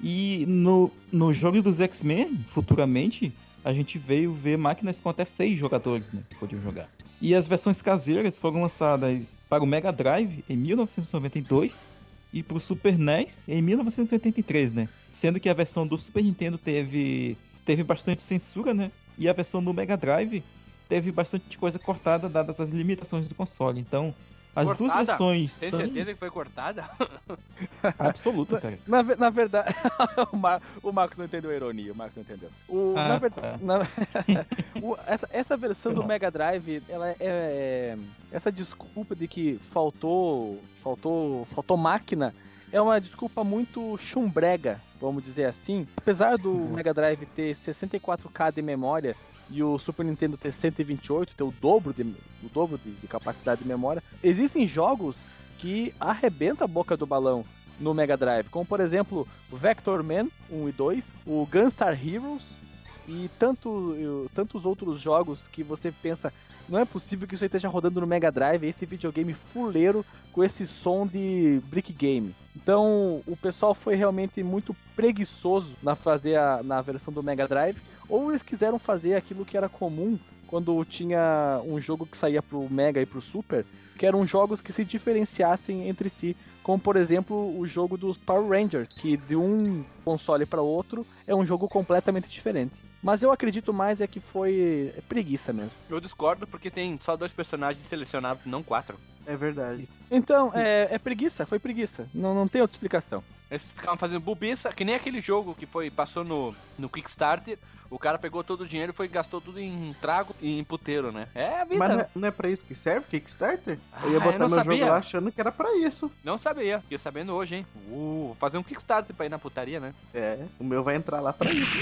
E no, no jogo dos X-Men, futuramente, a gente veio ver máquinas com até seis jogadores né, que podiam jogar. E as versões caseiras foram lançadas para o Mega Drive em 1992 e para o Super NES em 1983, né? Sendo que a versão do Super Nintendo teve, teve bastante censura, né? E a versão do Mega Drive teve bastante coisa cortada, dadas as limitações do console. Então, as cortada? duas versões. Tem são... certeza que foi cortada? Absoluta, cara. Na, na verdade, o, Mar... o Marcos não entendeu a ironia, o Marcos não entendeu. O, ah, na verdade, tá. na... o, essa, essa versão do Mega Drive, ela é, é, Essa desculpa de que faltou. Faltou. Faltou máquina. É uma desculpa muito chumbrega, vamos dizer assim. Apesar do uhum. Mega Drive ter 64K de memória e o Super Nintendo ter 128, ter o dobro de, o dobro de, de capacidade de memória, existem jogos que arrebenta a boca do balão no Mega Drive, como por exemplo Vector Man 1 e 2, o Gunstar Heroes e tanto, tantos outros jogos que você pensa, não é possível que isso aí esteja rodando no Mega Drive, esse videogame fuleiro com esse som de brick game. Então, o pessoal foi realmente muito preguiçoso na fazer a, na versão do Mega Drive ou eles quiseram fazer aquilo que era comum quando tinha um jogo que saía pro Mega e pro Super, que eram jogos que se diferenciassem entre si, como por exemplo o jogo dos Power Rangers, que de um console para outro é um jogo completamente diferente. Mas eu acredito mais é que foi preguiça mesmo. Eu discordo porque tem só dois personagens selecionados, não quatro. É verdade. Então, é, é preguiça, foi preguiça. Não, não tem outra explicação. Eles ficavam fazendo bobiça, que nem aquele jogo que foi passou no, no Kickstarter, o cara pegou todo o dinheiro e foi gastou tudo em trago e em puteiro, né? É a vida. Mas não é, não é pra isso que serve Kickstarter? Ah, eu ia botar eu meu sabia. jogo lá achando que era pra isso. Não sabia, fiquei sabendo hoje, hein? Uh, vou fazer um Kickstarter pra ir na putaria, né? É, o meu vai entrar lá pra isso.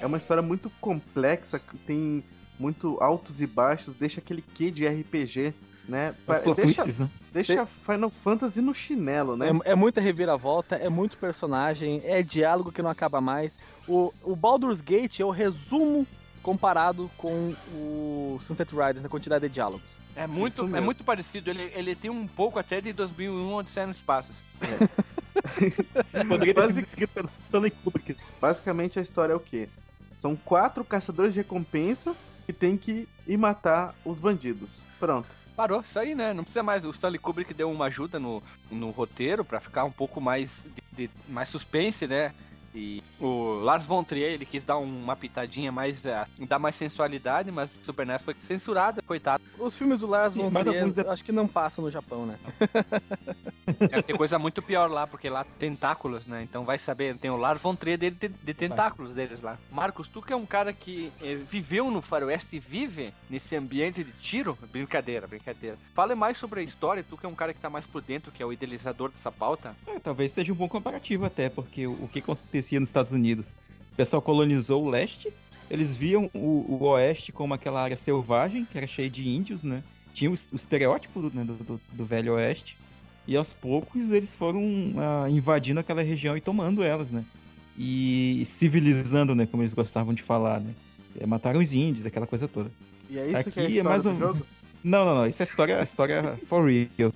É uma história muito complexa, tem muito altos e baixos, deixa aquele quê de RPG né? Deixa, né? deixa Final Fantasy no chinelo, né? É, é, muita reviravolta, é muito personagem, é diálogo que não acaba mais. O, o Baldur's Gate é o resumo comparado com o Sunset Riders na quantidade de diálogos. É muito, é muito parecido, ele, ele tem um pouco até de 2001 Odisseia no Espaço. É. Basicamente a história é o quê? São quatro caçadores de recompensa que tem que ir matar os bandidos. Pronto parou, isso aí, né? Não precisa mais. O Stanley Kubrick deu uma ajuda no, no roteiro para ficar um pouco mais de, de, mais suspense, né? E o Lars von Trier, ele quis dar uma pitadinha mais, uh, dar mais sensualidade, mas Super NES foi censurada, coitado. Os filmes do Lars von Trier, alguns... acho que não passam no Japão, né? Deve ter coisa muito pior lá, porque lá tem tentáculos, né? Então vai saber, tem o Lars von Trier dele, de, de tentáculos deles lá. Marcos, tu que é um cara que eh, viveu no faroeste e vive nesse ambiente de tiro, brincadeira, brincadeira. Fale mais sobre a história, tu que é um cara que tá mais por dentro, que é o idealizador dessa pauta. É, talvez seja um bom comparativo até, porque o, o que aconteceu acontecia nos Estados Unidos. O pessoal colonizou o leste, eles viam o, o oeste como aquela área selvagem, que era cheia de índios, né? Tinha o, o estereótipo do, né, do, do, velho oeste. E aos poucos eles foram uh, invadindo aquela região e tomando elas, né? E civilizando, né? Como eles gostavam de falar, né? E mataram os índios, aquela coisa toda. E é isso Aqui que é, a é mais um... jogo? Não, não, não. Isso é história, história for real.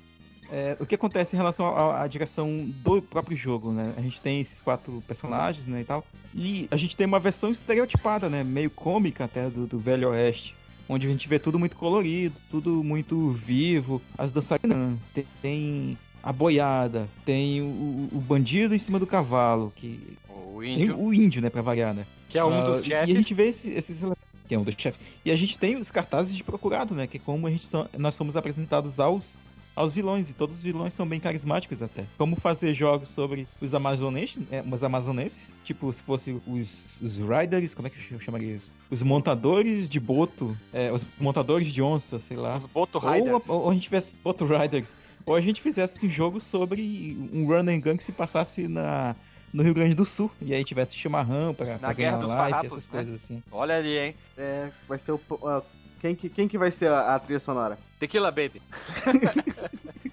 É, o que acontece em relação à, direção do próprio jogo, né? A gente tem esses quatro personagens, né, e tal. E a gente tem uma versão estereotipada, né? Meio cômica até do, do Velho Oeste. Onde a gente vê tudo muito colorido, tudo muito vivo. As dançarinas, tem, tem a boiada, tem o, o, bandido em cima do cavalo, que... O índio. o índio, né, pra variar, né? Que é um uh, dos chefes. E a gente vê esses, esses que é um dos chefes. E a gente tem os cartazes de procurado, né? Que é como a gente nós somos apresentados aos aos vilões, e todos os vilões são bem carismáticos até. Como fazer jogos sobre os amazonenses, é, os amazonenses, tipo se fosse os, os riders, como é que eu chamaria isso? Os montadores de boto, é, os montadores de onça, sei lá. Os boto riders. Ou, ou a gente tivesse boto riders, ou a gente fizesse um jogo sobre um run and gun que se passasse na no Rio Grande do Sul. E aí tivesse chimarrão pra, pra ganhar like, essas né? coisas assim. Olha ali, hein? É, vai ser o, uh, quem que, quem que vai ser a, a trilha sonora? Tequila Baby.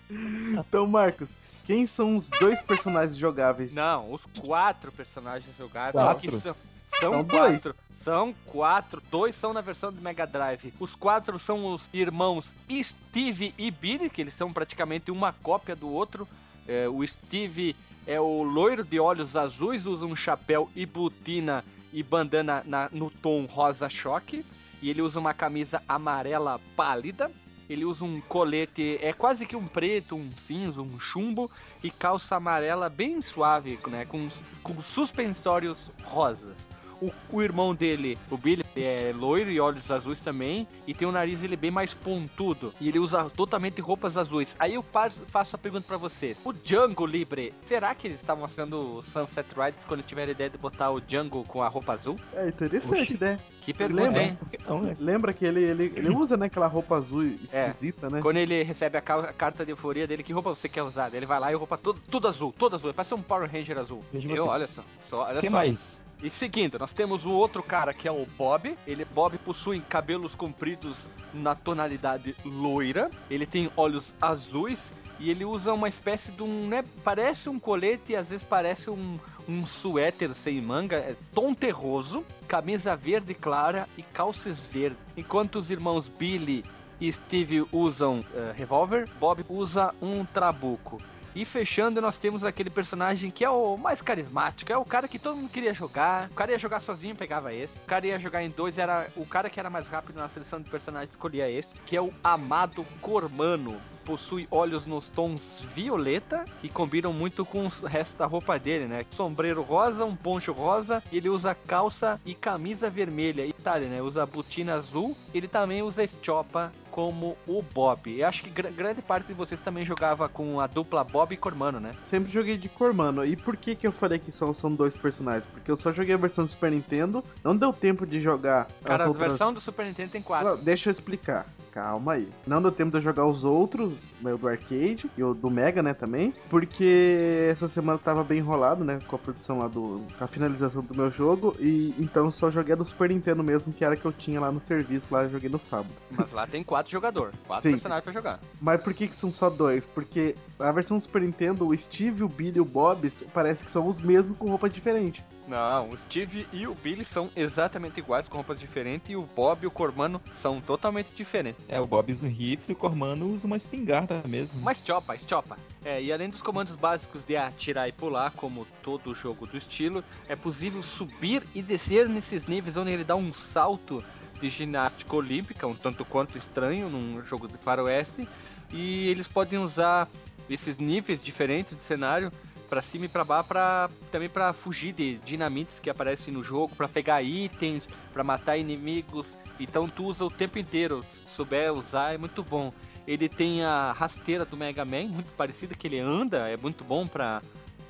Então, Marcos, quem são os dois personagens jogáveis? Não, os quatro personagens jogáveis. Quatro? São, são, são quatro. Dois. São quatro, dois são na versão do Mega Drive. Os quatro são os irmãos Steve e Billy, que eles são praticamente uma cópia do outro. É, o Steve é o loiro de olhos azuis, usa um chapéu e botina e bandana na, no tom rosa choque. E ele usa uma camisa amarela pálida. Ele usa um colete, é quase que um preto, um cinza, um chumbo e calça amarela bem suave, né? Com, com suspensórios rosas. O, o, irmão dele, o Billy, é loiro e olhos azuis também. E tem o nariz ele bem mais pontudo. E ele usa totalmente roupas azuis. Aí eu faço, faço a pergunta para vocês. O Django Libre, será que eles estavam mostrando o Sunset Riders quando tiveram a ideia de botar o Django com a roupa azul? É interessante, né? Que pergunta, lembra, hein? Não, né? Lembra que ele, ele, ele usa, né, aquela roupa azul esquisita, é. né? Quando ele recebe a, carta de euforia dele, que roupa você quer usar? Ele vai lá e roupa tudo, tudo azul, tudo azul. Parece um Power Ranger azul. Eu, olha só. só olha que só. mais? E seguindo, nós temos o outro cara que é o Bob. Ele Bob possui cabelos compridos na tonalidade loira. Ele tem olhos azuis e ele usa uma espécie de um, né, parece um colete e às vezes parece um, um suéter sem manga, é tom terroso, camisa verde clara e calças verdes. Enquanto os irmãos Billy e Steve usam uh, revólver, Bob usa um trabuco. E fechando, nós temos aquele personagem que é o mais carismático, é o cara que todo mundo queria jogar. O cara ia jogar sozinho, pegava esse. O cara ia jogar em dois, era o cara que era mais rápido na seleção de personagens escolhia esse, que é o Amado Cormano possui olhos nos tons violeta, que combinam muito com o resto da roupa dele, né? Sombreiro rosa, um poncho rosa, ele usa calça e camisa vermelha. Itália, né? Usa botina azul, ele também usa estiopa como o Bob. Eu acho que gr grande parte de vocês também jogava com a dupla Bob e Cormano, né? Sempre joguei de Cormano. E por que que eu falei que só são dois personagens? Porque eu só joguei a versão do Super Nintendo, não deu tempo de jogar. Cara, a outras... versão do Super Nintendo tem quatro. Deixa eu explicar calma aí. Não deu tempo de eu jogar os outros, né, o do arcade e o do Mega, né, também, porque essa semana tava bem enrolado, né, com a produção lá do... com a finalização do meu jogo, e então só joguei do Super Nintendo mesmo, que era que eu tinha lá no serviço, lá eu joguei no sábado. Mas lá tem quatro jogadores, quatro Sim. personagens pra jogar. Mas por que que são só dois? Porque a versão do Super Nintendo, o Steve, o Billy e o Bob parece que são os mesmos com roupa diferente. Não, o Steve e o Billy são exatamente iguais, com roupas diferentes, e o Bob e o Cormano são totalmente diferentes. É, o Bob usa um rifle e o Cormano usa uma espingarda mesmo. Uma chopa, chopa. É, e além dos comandos básicos de atirar e pular, como todo jogo do estilo, é possível subir e descer nesses níveis onde ele dá um salto de ginástica olímpica, um tanto quanto estranho num jogo de faroeste, e eles podem usar esses níveis diferentes de cenário para cima e para baixo para também para fugir de dinamites que aparecem no jogo, para pegar itens, para matar inimigos. Então tu usa o tempo inteiro. Se souber usar é muito bom. Ele tem a rasteira do Mega Man, muito parecida que ele anda, é muito bom para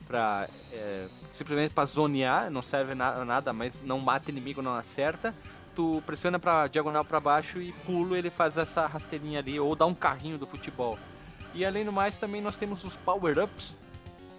para é, simplesmente para zonear, não serve na, nada, mas não mata inimigo, não acerta. Tu pressiona para diagonal para baixo e pulo, ele faz essa rasteirinha ali ou dá um carrinho do futebol. E além do mais, também nós temos os power-ups,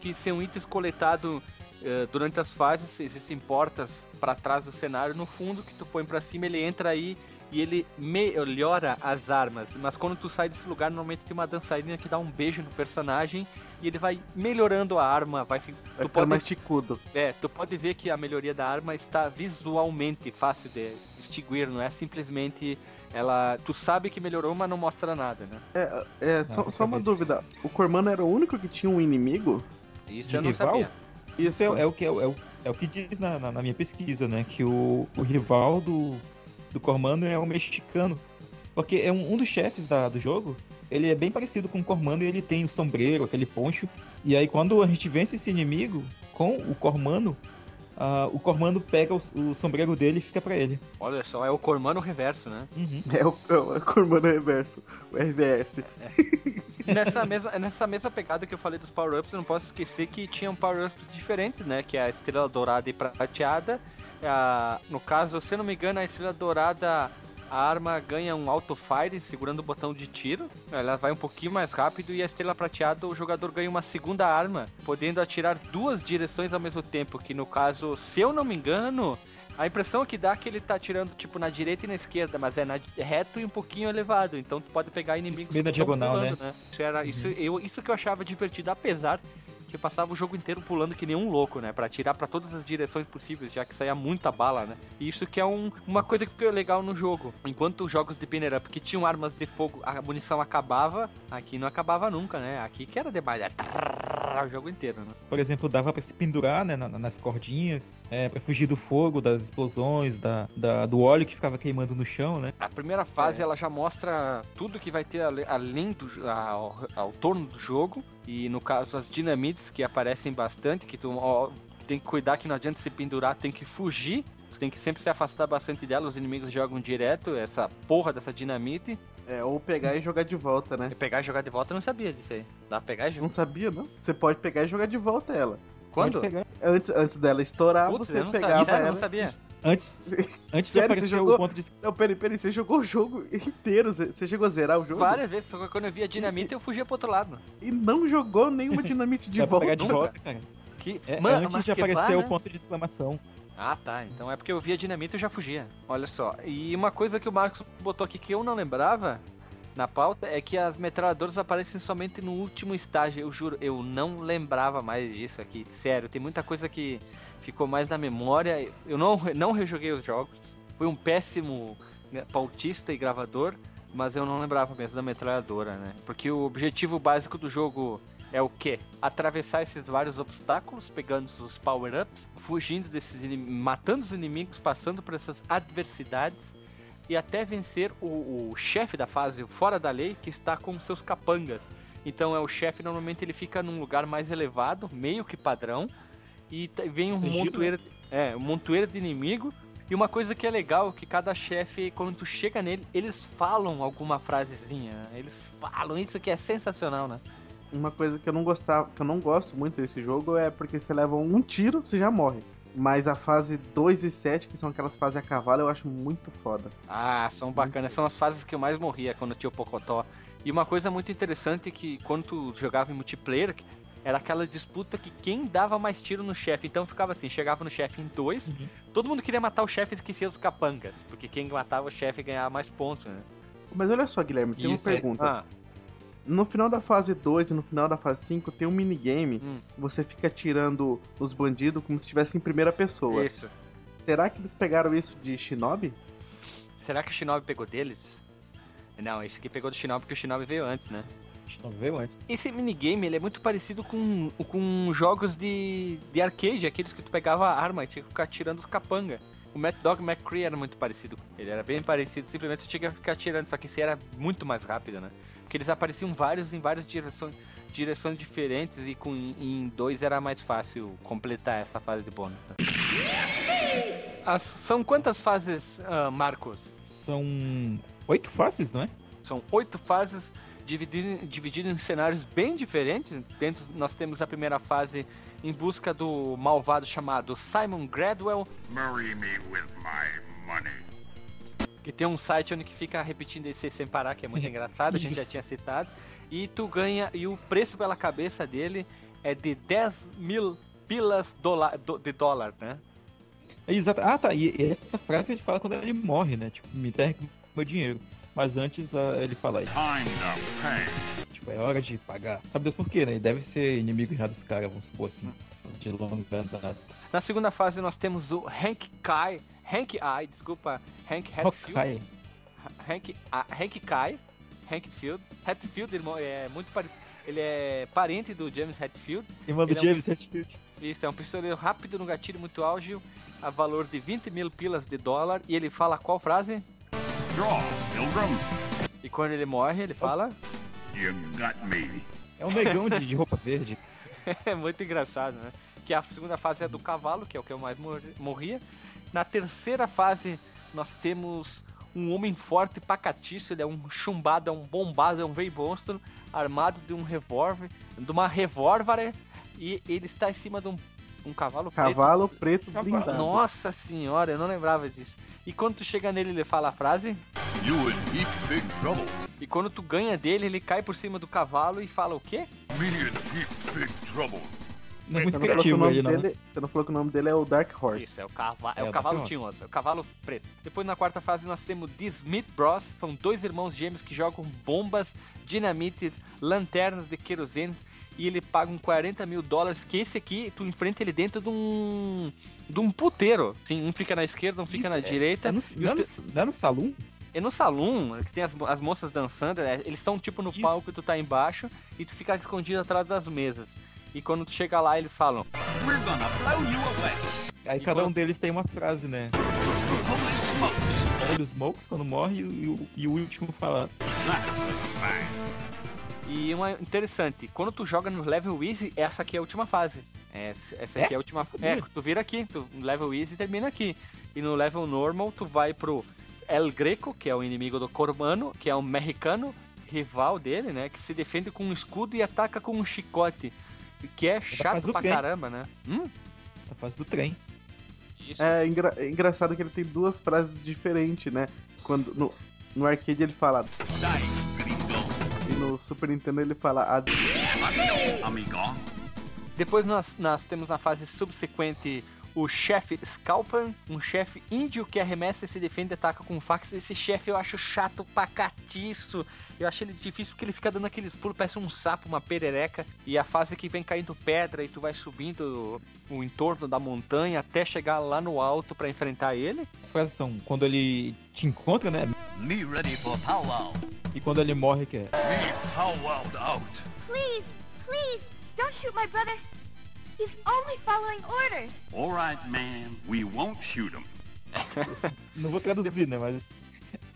que são itens coletados uh, durante as fases. Existem portas para trás do cenário. No fundo, que tu põe para cima, ele entra aí e ele melhora as armas. Mas quando tu sai desse lugar, normalmente tem uma dançarina que dá um beijo no personagem e ele vai melhorando a arma, vai, vai tu pode mais ticudo. É, tu pode ver que a melhoria da arma está visualmente fácil de distinguir, não é simplesmente ela. Tu sabe que melhorou, mas não mostra nada, né? É, é só, só uma dúvida. O Cormano era o único que tinha um inimigo? Isso de eu não rival? sabia. Isso é, é, o que é, é, o, é o que diz na, na, na, minha pesquisa, né? Que o, o rival do, do Cormano é o mexicano. Porque é um, um dos chefes da, do jogo, ele é bem parecido com o Cormano e ele tem o sombreiro, aquele poncho. E aí quando a gente vence esse inimigo com o Cormano, uh, o Cormano pega o, o, sombreiro dele e fica para ele. Olha só, é o Cormano reverso, né? Uhum. É, o, é o Cormano reverso, o RVS. É. nessa, mesma, nessa mesma pegada que eu falei dos power-ups, eu não posso esquecer que tinham power-ups diferentes, né? Que é a estrela dourada e prateada. A, no caso, se eu não me engano, a estrela dourada a arma ganha um auto fire segurando o botão de tiro. Ela vai um pouquinho mais rápido e a estrela prateada o jogador ganha uma segunda arma, podendo atirar duas direções ao mesmo tempo, que no caso, se eu não me engano, A impressão que dá é que ele tá tirando, tipo, na direita e na esquerda, mas é na, reto e um pouquinho elevado. Então tu pode pegar inimigos. Bem na diagonal, pulando, né? né? Isso, era, uhum. isso, eu, isso que eu achava divertido, apesar que passava o jogo inteiro pulando que nem um louco, né? Pra tirar para todas as direções possíveis, já que saía muita bala, né? E isso que é um, uma coisa que ficou legal no jogo. Enquanto os jogos de Banner Up que tinham armas de fogo, a munição acabava, aqui não acabava nunca, né? Aqui que era demais, o jogo inteiro, né? Por exemplo, dava para se pendurar, né, nas cordinhas, é, para fugir do fogo, das explosões, da, da, do óleo que ficava queimando no chão, né? A primeira fase é. ela já mostra tudo que vai ter além do ao, ao torno do jogo e no caso as dinamites que aparecem bastante, que tu ó, tem que cuidar que não adianta se pendurar, tem que fugir. Tu tem que sempre se afastar bastante dela, os inimigos jogam direto essa porra dessa dinamite. É, ou pegar e jogar de volta, né? E pegar e jogar de volta eu não sabia disso aí. Dá pra pegar e jogar? Não sabia, não? Você pode pegar e jogar de volta ela. Quando? Antes, antes dela estourar, Putz, você pegava sabia, ela. Eu não sabia. Antes, antes de aparecer jogou... o ponto de. Não, peraí, peraí, você jogou o jogo inteiro? Você chegou a zerar o jogo? Várias vezes, só que quando eu via dinamite eu fugia pro outro lado. E não jogou nenhuma dinamite de volta. Pegar de volta, cara. Que... É, Mano, antes de aparecer o né? ponto de exclamação. Ah, tá. Então é porque eu via dinamite e eu já fugia. Olha só. E uma coisa que o Marcos botou aqui que eu não lembrava na pauta é que as metralhadoras aparecem somente no último estágio. Eu juro, eu não lembrava mais disso aqui. Sério, tem muita coisa que ficou mais na memória. Eu não, não rejoguei os jogos. Fui um péssimo né, pautista e gravador, mas eu não lembrava mesmo da metralhadora, né? Porque o objetivo básico do jogo é o que? Atravessar esses vários obstáculos, pegando os power-ups, fugindo desses matando os inimigos, passando por essas adversidades e até vencer o, o chefe da fase fora da lei que está com seus capangas. Então é o chefe normalmente ele fica num lugar mais elevado, meio que padrão, e vem um montoeiro, é, um montoeiro de inimigo. E uma coisa que é legal, que cada chefe, quando tu chega nele, eles falam alguma frasezinha. Né? Eles falam, isso que é sensacional, né? Uma coisa que eu não gostava, que eu não gosto muito desse jogo é porque você leva um tiro, você já morre. Mas a fase 2 e 7, que são aquelas fases a cavalo, eu acho muito foda. Ah, são bacanas. São as fases que eu mais morria quando tinha o Pocotó. E uma coisa muito interessante é que quando tu jogava em multiplayer, era aquela disputa que quem dava mais tiro no chefe. Então ficava assim, chegava no chefe em dois, uhum. todo mundo queria matar o chefe e esquecia os capangas. Porque quem matava o chefe ganhava mais pontos, né? Mas olha só, Guilherme, tem Isso uma é- pergunta. É... Ah. No final da fase 2 e no final da fase 5 tem um minigame. Hum. Você fica tirando os bandidos como se estivesse em primeira pessoa. Isso. Será que eles pegaram isso de Shinobi? Será que o Shinobi pegou deles? Não, esse aqui pegou do Shinobi porque o Shinobi veio antes, né? Veio antes. Esse minigame ele é muito parecido com, com jogos de, de arcade, aqueles que tu pegava a arma e tinha que ficar tirando os capanga. O Mad Dog McCree era muito parecido. Ele era bem parecido, simplesmente tu tinha que ficar tirando, só que esse era muito mais rápido, né? Porque eles apareciam vários em várias direções, direções diferentes e com em dois era mais fácil completar essa fase de bônus. Né? As, são quantas fases, uh, Marcos? São oito fases, não é? São oito fases dividido, dividido em cenários bem diferentes. Dentro nós temos a primeira fase em busca do malvado chamado Simon Gradwell. Marry me with my money. Que tem um site onde que fica repetindo esse sem parar, que é muito engraçado, a gente já tinha citado. E tu ganha, e o preço pela cabeça dele é de 10 mil pilas dola, do, de dólar, né? Exato. Ah, tá. E essa frase a gente fala quando ele morre, né? Tipo, me entregue meu dinheiro. Mas antes uh, ele fala aí. Tipo, é hora de pagar. Sabe Deus por quê, né? deve ser inimigo já dos caras, vamos supor assim. De longa data. Na segunda fase nós temos o Hank Kai. Hank I, desculpa, Hank Hatfield. Hank, ah, Hank Kai. Hank Field. Hatfield, ele é muito parecido. Ele é parente do James Hatfield. Irmão do ele James é um... Hatfield. Isso, é um pistoleiro rápido no gatilho muito ágil, a valor de 20 mil pilas de dólar. E ele fala qual frase? Draw, Pilgrim. E quando ele morre, ele fala. You got me. É um negão de, de roupa verde. é muito engraçado, né? Que a segunda fase é do cavalo, que é o que eu mais morria. Na terceira fase, nós temos um homem forte pacatiço, ele é um chumbado, é um bombado, é um veio monstro, armado de um revólver, de uma revólver, e ele está em cima de um, um cavalo, cavalo preto. Cavalo preto blindado. Nossa senhora, eu não lembrava disso. E quando tu chega nele, ele fala a frase. You in deep big trouble. E quando tu ganha dele, ele cai por cima do cavalo e fala o quê? Me in deep big trouble. Não é muito criativo ele, não. Dele, você não falou que o nome dele é o Dark Horse. Isso, é o, cava é, é o cavalo tinhoso, é o cavalo preto. Depois na quarta fase nós temos The Smith Bros, são dois irmãos gêmeos que jogam bombas, dinamites, lanternas de querosene e ele paga um 40 mil dólares, que esse aqui, tu enfrenta ele dentro de um. de um puteiro. Sim, um fica na esquerda, um fica Isso, na é, direita. É no, não, é no, não é no salão? É no salão, que tem as, as moças dançando, é, eles estão tipo no Isso. palco e tu tá embaixo e tu fica escondido atrás das mesas. E quando tu chega lá, eles falam: We're gonna blow you away. Aí e cada quando... um deles tem uma frase, né? Holy smokes quando morre e, e, e o último fala. E uma interessante, quando tu joga no level easy, essa aqui é a última fase. Essa aqui é, é a última. É, tu vira aqui, tu level easy termina aqui. E no level normal, tu vai pro El Greco, que é o inimigo do Cormano, que é um mexicano rival dele, né? Que se defende com um escudo e ataca com um chicote. Que é, é chato pra trem. caramba, né? Hum? Da fase do trem. Isso. É, engra é engraçado que ele tem duas frases diferentes, né? Quando no, no arcade ele fala. E no Super Nintendo ele fala. Amigo. Depois nós, nós temos na fase subsequente o chefe Scalper, um chefe índio que arremessa e se defende e ataca com fax. Esse chefe eu acho chato pra catiço. Eu acho ele difícil porque ele fica dando aqueles pulos, parece um sapo, uma perereca. E a fase que vem caindo pedra e tu vai subindo o entorno da montanha até chegar lá no alto para enfrentar ele. As frases são quando ele te encontra, né? Me ready for powwow. E quando ele morre, que é? Powwowed out. Please, please, don't shoot my brother. He's only following orders. All right, man. We won't shoot him. Não vou traduzir, né? Mas.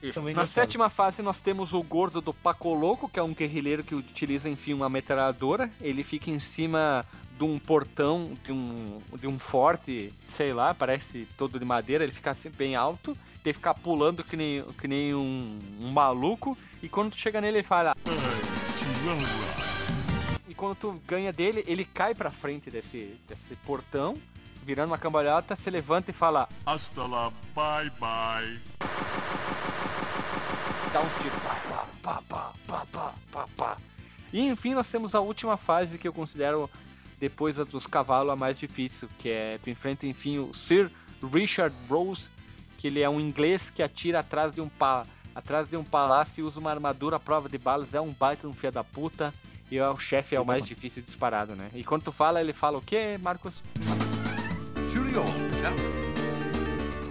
Na sétima fase nós temos o gordo do Paco Louco, que é um guerrilheiro que utiliza, enfim, uma metralhadora. Ele fica em cima de um portão, de um, de um forte, sei lá, parece todo de madeira, ele fica assim, bem alto, tem que ficar pulando que nem, que nem um, um maluco, e quando tu chega nele ele fala quando tu ganha dele, ele cai pra frente desse, desse portão, virando uma cambalhota, se levanta e fala: Hasta lá, bye bye. Dá um tiro, pá, pá, pá, pá, pá, pá, pá. E enfim, nós temos a última fase que eu considero, depois dos cavalos, a mais difícil, que é tu enfrenta, enfim, o Sir Richard Rose, que ele é um inglês que atira atrás de um pa atrás de um palácio e usa uma armadura à prova de balas, é um baita um filho da puta. E o chefe é o mais difícil disparado, né? E quando tu fala, ele fala o quê, Marcos?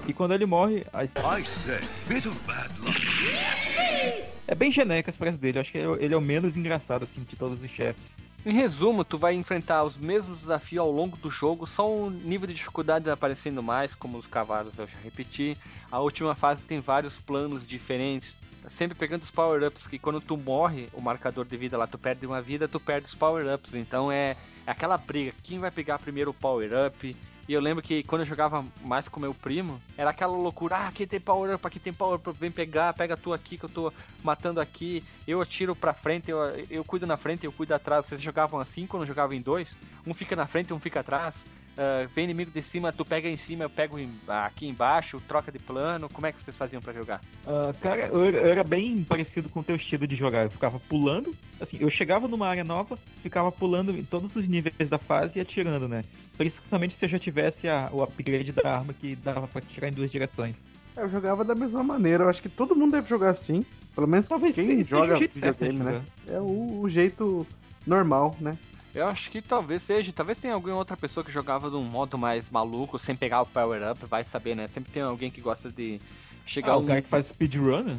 E quando ele morre. A... É bem genérica essa frase dele. acho que ele é o menos engraçado, assim, de todos os chefes. Em resumo, tu vai enfrentar os mesmos desafios ao longo do jogo, só um nível de dificuldade aparecendo mais, como os cavalos eu já repeti. A última fase tem vários planos diferentes, sempre pegando os power-ups, que quando tu morre, o marcador de vida lá, tu perde uma vida, tu perde os power-ups. Então é, é aquela briga, quem vai pegar primeiro o power-up? E eu lembro que quando eu jogava mais com meu primo, era aquela loucura, ah, aqui tem power up, aqui tem power up, vem pegar, pega tu aqui que eu tô matando aqui, eu atiro pra frente, eu, eu cuido na frente, eu cuido atrás. Vocês jogavam assim quando jogavam em dois? Um fica na frente, um fica atrás. Uh, vem inimigo de cima, tu pega em cima, eu pego em, aqui embaixo, troca de plano. Como é que vocês faziam para jogar? Uh, cara, eu, eu, era bem parecido com o teu estilo de jogar. Eu ficava pulando, assim, eu chegava numa área nova, ficava pulando em todos os níveis da fase e atirando, né? Principalmente se eu já tivesse a, o upgrade da arma que dava para tirar em duas direções. Eu jogava da mesma maneira, eu acho que todo mundo deve jogar assim. Pelo menos talvez quem joga videogame, né? É o, o jeito normal, né? Eu acho que talvez seja. Talvez tenha alguma outra pessoa que jogava de um modo mais maluco, sem pegar o power up, vai saber, né? Sempre tem alguém que gosta de chegar. Ah, um... o cara que faz speedrun?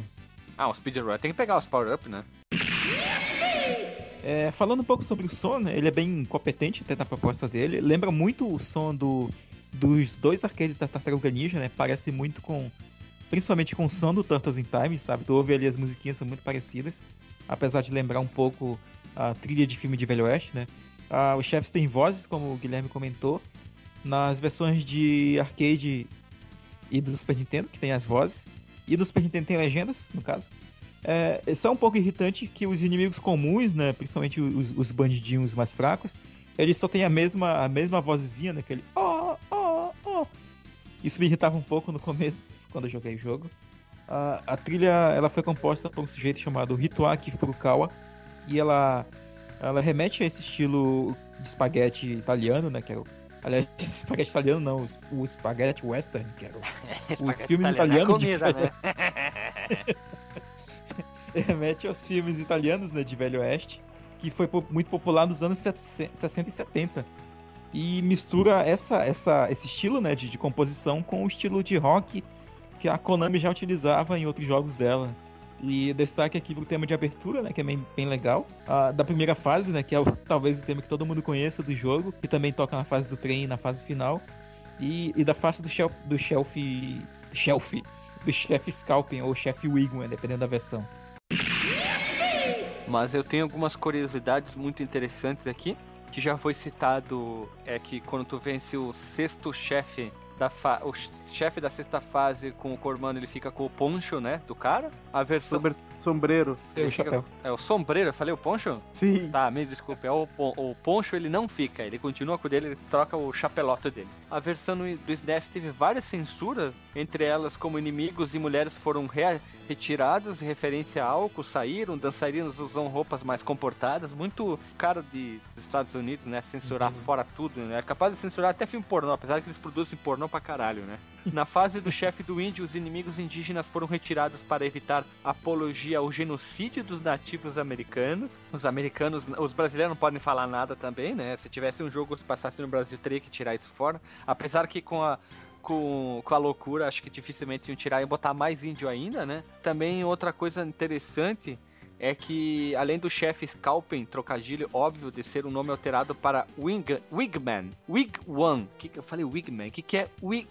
Ah, um speedrun. Tem que pegar os power up, né? É, falando um pouco sobre o som, né? Ele é bem competente até na proposta dele. Lembra muito o som do, dos dois arcades da Tartaruga Ninja, né? Parece muito com. Principalmente com o som do Turtles in Time, sabe? Tu ouve ali as musiquinhas são muito parecidas. Apesar de lembrar um pouco a trilha de filme de Velho Oeste, né? Ah, os chefes têm vozes, como o Guilherme comentou. Nas versões de arcade e do Super Nintendo, que tem as vozes. E do Super Nintendo tem legendas, no caso. É, é só um pouco irritante que os inimigos comuns, né, principalmente os, os bandidinhos mais fracos, eles só têm a mesma, a mesma vozinha, né, aquele oh, oh, oh. Isso me irritava um pouco no começo, quando eu joguei o jogo. A, a trilha ela foi composta por um sujeito chamado Hitoaki Furukawa, e ela ela remete a esse estilo de espaguete italiano, né? Que era o... Aliás, espaguete italiano não, o espaguete western, que era o... os filmes italianos comida, de... né? remete aos filmes italianos né, de Velho Oeste, que foi muito popular nos anos 60 e 70. E mistura essa, essa, esse estilo né, de, de composição com o estilo de rock que a Konami já utilizava em outros jogos dela. E destaque aqui pro tema de abertura, né? Que é bem, bem legal. Da primeira fase, né? Que é o, talvez o tema que todo mundo conheça do jogo. Que também toca na fase do trem na fase final. E, e da fase do shelf. Do shelf. Shelf. Do chefe Scalping ou chefe Wigman, dependendo da versão. Mas eu tenho algumas curiosidades muito interessantes aqui. Que já foi citado é que quando tu vence o sexto chefe da fa... o chefe da sexta fase com o Cormano ele fica com o poncho, né, do cara. A versão Sobre... sombreiro. Ele fica... É o sombreiro, eu falei o poncho? Sim. Tá, me desculpe, é o, o poncho ele não fica, ele continua com o dele, ele troca o chapelote dele. A versão do SNES teve várias censuras, entre elas como inimigos e mulheres foram re... retirados, referência a álcool, saíram, dançarinos usam roupas mais comportadas, muito cara de Estados Unidos, né, censurar uhum. fora tudo, né, é capaz de censurar até filme pornô, apesar que eles produzem pornô pra caralho, né? Na fase do chefe do índio, os inimigos indígenas foram retirados para evitar apologia ao genocídio dos nativos americanos. Os americanos, os brasileiros não podem falar nada também, né? Se tivesse um jogo que passasse no Brasil, teria que tirar isso fora. Apesar que com a com, com a loucura, acho que dificilmente iam tirar e botar mais índio ainda, né? Também outra coisa interessante é que, além do chefe Scalpen, trocadilho óbvio de ser um nome alterado para Wing, Wigman, Wig One. Que, eu falei Wigman, o que, que é Wig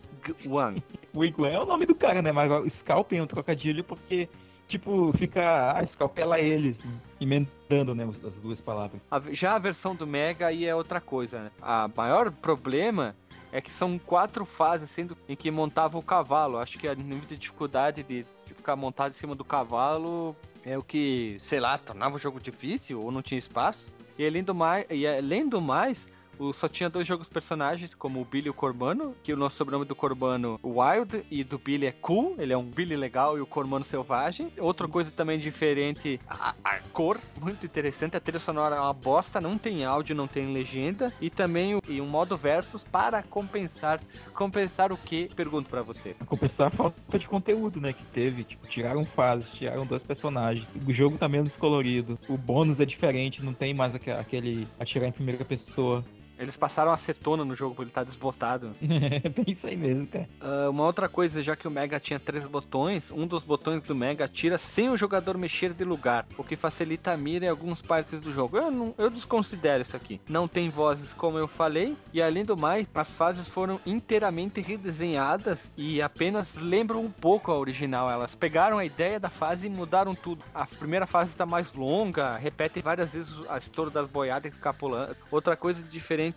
One? Wig One é o nome do cara, né? Mas Scalpen é um trocadilho porque, tipo, fica. Ah, escalpela eles, emendando, né? As duas palavras. já a versão do Mega aí é outra coisa, né? A maior problema é que são quatro fases sendo em que montava o cavalo. Acho que a de dificuldade de, de ficar montado em cima do cavalo é o que, sei lá, tornava o jogo difícil ou não tinha espaço. E além do mais, e além do mais o, só tinha dois jogos personagens, como o Billy e o Corbano, que o nosso sobrenome do Corbano Wild e do Billy é Cool, ele é um Billy legal e o Corbano selvagem. Outra coisa também diferente, a, a cor, muito interessante, a trilha sonora é uma bosta, não tem áudio, não tem legenda, e também o, e um modo versus para compensar. Compensar o que? Pergunto para você. Compensar a falta de conteúdo, né, que teve, tipo, tiraram fases, tiraram dois personagens, o jogo tá menos colorido, o bônus é diferente, não tem mais aquele atirar em primeira pessoa. Eles passaram acetona no jogo pra ele estar tá desbotado. É, bem isso aí mesmo, cara. Uh, uma outra coisa, já que o Mega tinha três botões, um dos botões do Mega tira sem o jogador mexer de lugar, o que facilita a mira em algumas partes do jogo. Eu, não, eu desconsidero isso aqui. Não tem vozes, como eu falei, e além do mais, as fases foram inteiramente redesenhadas e apenas lembram um pouco a original. Elas pegaram a ideia da fase e mudaram tudo. A primeira fase está mais longa, repete várias vezes a história das boiadas e ficar pulando. Outra coisa diferente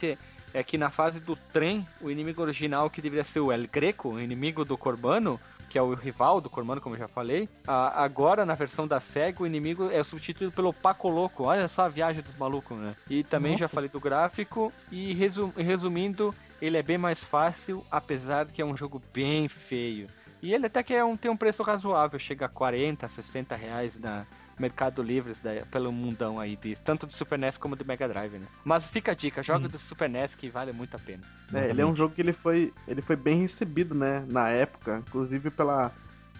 é que na fase do trem, o inimigo original, que deveria ser o El Greco, o inimigo do Corbano, que é o rival do Corbano, como eu já falei, a, agora na versão da SEGA, o inimigo é substituído pelo Paco Louco. Olha só a viagem dos malucos, né? E também Nossa. já falei do gráfico, e resum, resumindo, ele é bem mais fácil, apesar que é um jogo bem feio. E ele até que é um, tem um preço razoável, chega a 40, 60 reais na, Mercado Livre da, pelo mundão aí, de, tanto do Super NES como do Mega Drive, né? Mas fica a dica, joga hum. do Super NES que vale muito a pena. É, ele é um jogo que ele foi, ele foi bem recebido, né, na época, inclusive pela,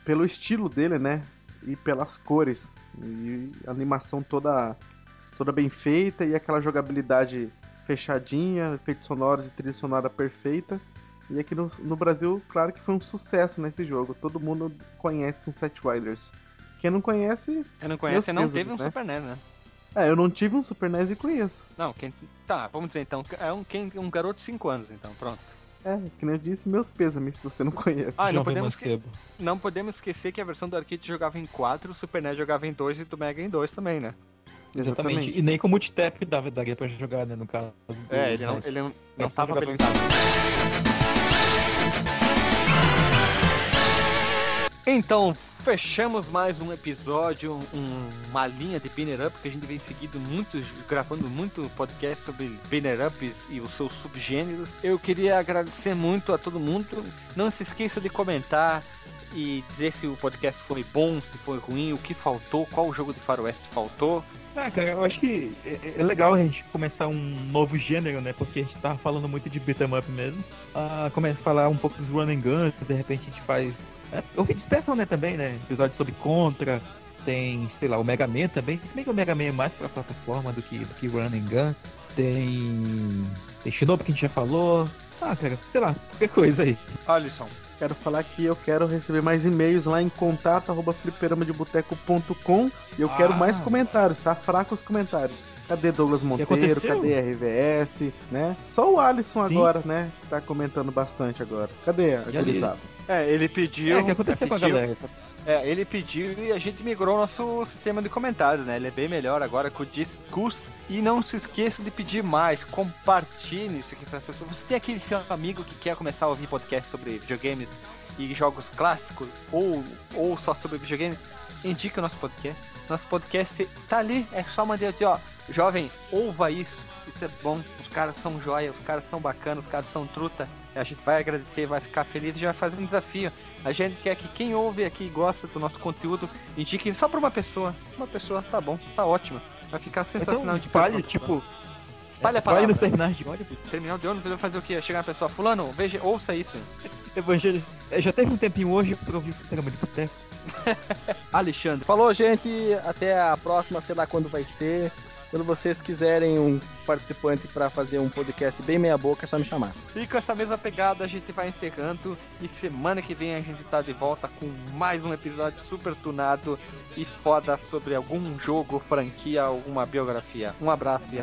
pelo estilo dele, né, e pelas cores. E a animação toda, toda bem feita e aquela jogabilidade fechadinha, efeitos sonoros e trilha sonora perfeita. E aqui no, no Brasil, claro que foi um sucesso nesse jogo. Todo mundo conhece um Set Wilders. Quem não conhece. Quem não conhece não teve um né? Super NES, né? É, eu não tive um Super NES e conheço. Não, quem. Tá, vamos dizer então. É um, quem, um garoto de 5 anos, então, pronto. É, que nem eu disse, meus pêsames se você não conhece. Ah, não podemos, que... não podemos esquecer que a versão do arcade jogava em 4, o Super NES jogava em 2 e do Mega em 2 também, né? Exatamente. Exatamente. E nem com multitap daria pra jogar, né, no caso. É, ele não, ele não, não tava habilitado. Então, fechamos mais um episódio, um, uma linha de Banner Up, que a gente vem seguindo muitos, gravando muito podcast sobre Banner Ups e os seus subgêneros. Eu queria agradecer muito a todo mundo. Não se esqueça de comentar e dizer se o podcast foi bom, se foi ruim, o que faltou, qual jogo de faroeste faltou. Ah, cara, eu acho que é, é, legal a gente começar um novo gênero, né? Porque a gente tava falando muito de beat'em up mesmo. Ah, começa a falar um pouco dos running guns, de repente a gente faz. Eu vi dispersão, né, também, né? Episódio sobre Contra, tem, sei lá, o Mega Man também. Se bem que o Mega Man é mais pra plataforma do que, do que Running Gun. Tem. Tem Shinobi que a gente já falou. Ah, cara, sei lá, qualquer coisa aí. Alisson. Quero falar que eu quero receber mais e-mails lá em contato@fliperamadeboteco.com e eu ah. quero mais comentários, tá? Fracos comentários. Cadê Douglas Monteiro? Cadê RVS, né? Só o Alisson Sim. agora, né? Tá comentando bastante agora. Cadê a É, ele pediu. É, o que aconteceu pediu, com a galera? É, ele pediu e a gente migrou nosso sistema de comentários, né? Ele é bem melhor agora com o Discus. E não se esqueça de pedir mais, compartilhe isso aqui para as pessoas. Você tem aquele seu amigo que quer começar a ouvir podcast sobre videogames e jogos clássicos, ou, ou só sobre videogames, indica o nosso podcast. Nosso podcast tá ali, é só mandar dizer, ó, jovem, ouva isso, isso é bom, os caras são joia, os caras são bacanas, os caras são truta. A gente vai agradecer, vai ficar feliz e já vai fazer um desafio. A gente quer que quem ouve aqui e gosta do nosso conteúdo indique só pra uma pessoa. Uma pessoa, tá bom, tá ótimo. Vai ficar sensacional. Então, espalhe, tipo. Espalha a palavra. no terminal de ônibus. Terminal de ônibus, vai fazer o quê? Chegar uma pessoa, fulano, veja, ouça isso. Evangelho. Já teve um tempinho hoje pra ouvir o programa de boteco. Alexandre. Falou, gente. Até a próxima, sei lá quando vai ser. Quando vocês quiserem um participante para fazer um podcast bem meia boca, é só me chamar. E com essa mesma pegada a gente vai encerrando e semana que vem a gente tá de volta com mais um episódio super tunado e foda sobre algum jogo, franquia, alguma biografia. Um abraço e